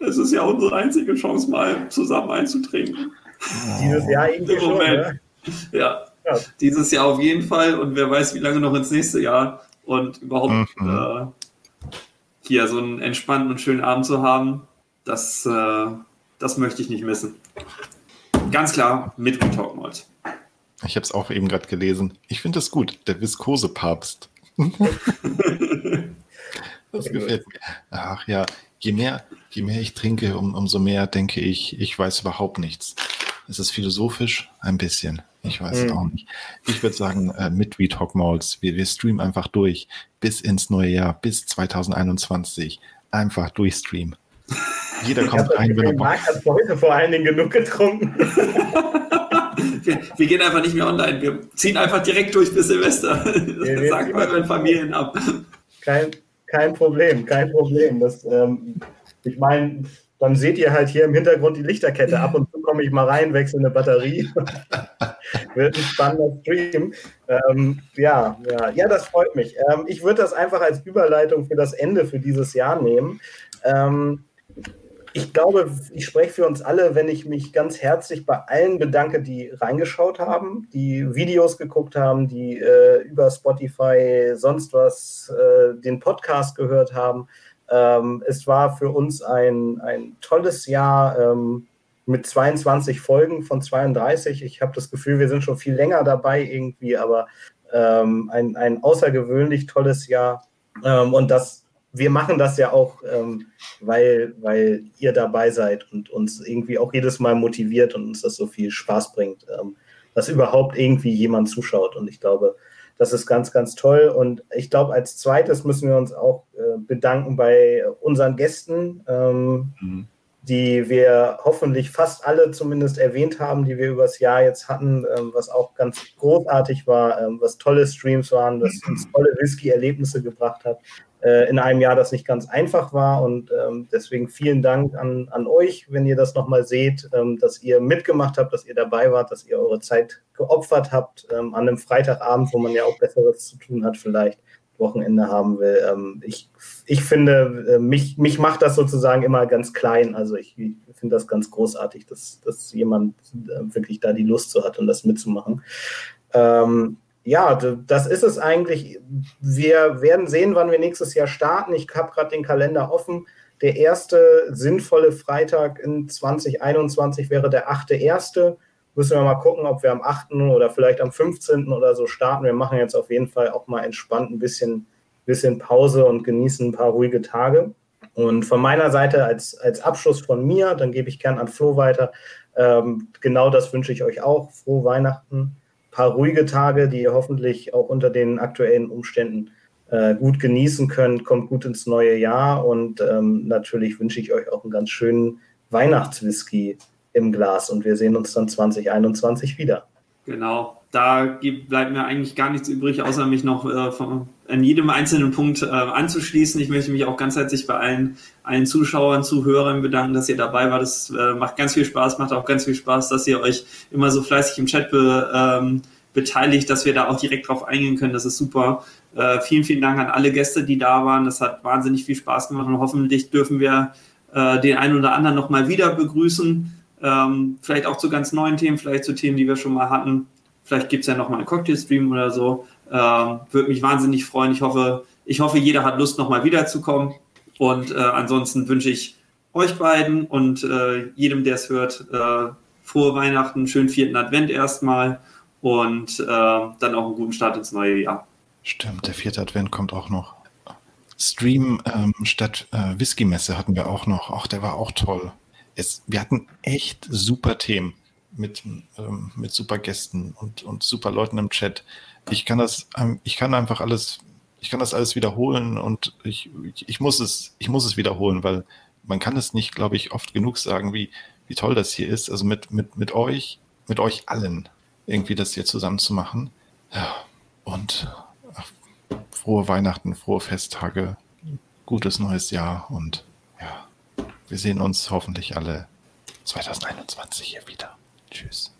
es ist ja unsere einzige Chance, mal zusammen einzutrinken. Dieses Jahr irgendwie Im Moment. Schon, ne? ja. ja. dieses Jahr auf jeden Fall und wer weiß, wie lange noch ins nächste Jahr und überhaupt mhm. äh, hier so einen entspannten und schönen Abend zu haben, das, äh, das möchte ich nicht missen. Ganz klar mit Talk Malt. Ich habe es auch eben gerade gelesen. Ich finde das gut, der Viskose-Papst. das gefällt mir. Ach ja, je mehr, je mehr ich trinke, um, umso mehr denke ich, ich weiß überhaupt nichts. Es ist philosophisch ein bisschen. Ich weiß mhm. auch nicht. Ich würde sagen, äh, mit We Talk Malls, wir, wir streamen einfach durch bis ins neue Jahr, bis 2021. Einfach durchstreamen. Jeder kommt rein, wenn er Bock hat. heute vor allen Dingen genug getrunken. wir, wir, gehen einfach nicht mehr online. Wir ziehen einfach direkt durch bis Silvester. Das sagt mal meinen Familien ab. Kein, kein Problem, kein Problem. Das, ähm, ich meine, dann seht ihr halt hier im Hintergrund die Lichterkette. Ab und zu komme ich mal rein, wechsle eine Batterie. Wird ein spannender Stream. Ähm, ja, ja, ja, das freut mich. Ähm, ich würde das einfach als Überleitung für das Ende für dieses Jahr nehmen. Ähm, ich glaube, ich spreche für uns alle, wenn ich mich ganz herzlich bei allen bedanke, die reingeschaut haben, die Videos geguckt haben, die äh, über Spotify, sonst was, äh, den Podcast gehört haben. Ähm, es war für uns ein, ein tolles Jahr ähm, mit 22 Folgen von 32. Ich habe das Gefühl, wir sind schon viel länger dabei irgendwie, aber ähm, ein, ein außergewöhnlich tolles Jahr. Ähm, und das wir machen das ja auch, ähm, weil, weil ihr dabei seid und uns irgendwie auch jedes Mal motiviert und uns das so viel Spaß bringt, ähm, dass überhaupt irgendwie jemand zuschaut. Und ich glaube, das ist ganz, ganz toll. Und ich glaube, als zweites müssen wir uns auch äh, bedanken bei unseren Gästen, ähm, mhm. Die wir hoffentlich fast alle zumindest erwähnt haben, die wir übers Jahr jetzt hatten, ähm, was auch ganz großartig war, ähm, was tolle Streams waren, was uns tolle Whisky-Erlebnisse gebracht hat äh, in einem Jahr, das nicht ganz einfach war. Und ähm, deswegen vielen Dank an, an euch, wenn ihr das nochmal seht, ähm, dass ihr mitgemacht habt, dass ihr dabei wart, dass ihr eure Zeit geopfert habt ähm, an einem Freitagabend, wo man ja auch Besseres zu tun hat, vielleicht Wochenende haben will. Ähm, ich, ich finde, äh, mich, mich macht das sozusagen immer ganz klein. Also ich, ich finde das ganz großartig, dass, dass jemand äh, wirklich da die Lust so hat, um das mitzumachen. Ähm, ja, das ist es eigentlich. Wir werden sehen, wann wir nächstes Jahr starten. Ich habe gerade den Kalender offen. Der erste sinnvolle Freitag in 2021 wäre der 8.1. Müssen wir mal gucken, ob wir am 8. oder vielleicht am 15. oder so starten. Wir machen jetzt auf jeden Fall auch mal entspannt ein bisschen, bisschen Pause und genießen ein paar ruhige Tage. Und von meiner Seite als, als Abschluss von mir, dann gebe ich gern an Flo weiter. Ähm, genau das wünsche ich euch auch. Frohe Weihnachten paar ruhige Tage, die ihr hoffentlich auch unter den aktuellen Umständen äh, gut genießen könnt. Kommt gut ins neue Jahr und ähm, natürlich wünsche ich euch auch einen ganz schönen Weihnachtswhisky im Glas und wir sehen uns dann 2021 wieder. Genau, da bleibt mir eigentlich gar nichts übrig, außer mich noch äh, von, an jedem einzelnen Punkt äh, anzuschließen. Ich möchte mich auch ganz herzlich bei allen, allen Zuschauern, Zuhörern bedanken, dass ihr dabei wart. Das äh, macht ganz viel Spaß, macht auch ganz viel Spaß, dass ihr euch immer so fleißig im Chat be, ähm, beteiligt, dass wir da auch direkt drauf eingehen können. Das ist super. Äh, vielen, vielen Dank an alle Gäste, die da waren. Das hat wahnsinnig viel Spaß gemacht und hoffentlich dürfen wir äh, den einen oder anderen nochmal wieder begrüßen. Ähm, vielleicht auch zu ganz neuen Themen, vielleicht zu Themen, die wir schon mal hatten. Vielleicht gibt es ja noch mal einen Cocktail-Stream oder so. Ähm, Würde mich wahnsinnig freuen. Ich hoffe, ich hoffe, jeder hat Lust, nochmal wiederzukommen. Und äh, ansonsten wünsche ich euch beiden und äh, jedem, der es hört, äh, frohe Weihnachten, schönen vierten Advent erstmal und äh, dann auch einen guten Start ins neue Jahr. Stimmt, der vierte Advent kommt auch noch. Stream ähm, statt äh, Whisky-Messe hatten wir auch noch. Ach, der war auch toll es, wir hatten echt super Themen mit, ähm, mit super Gästen und, und super Leuten im Chat. Ich kann das, ähm, ich kann einfach alles, ich kann das alles wiederholen und ich, ich, muss es, ich muss es wiederholen, weil man kann es nicht, glaube ich, oft genug sagen, wie, wie toll das hier ist. Also mit, mit, mit euch, mit euch allen irgendwie das hier zusammen zu machen. Ja, und ach, frohe Weihnachten, frohe Festtage, gutes neues Jahr und. Wir sehen uns hoffentlich alle 2021 hier wieder. Tschüss.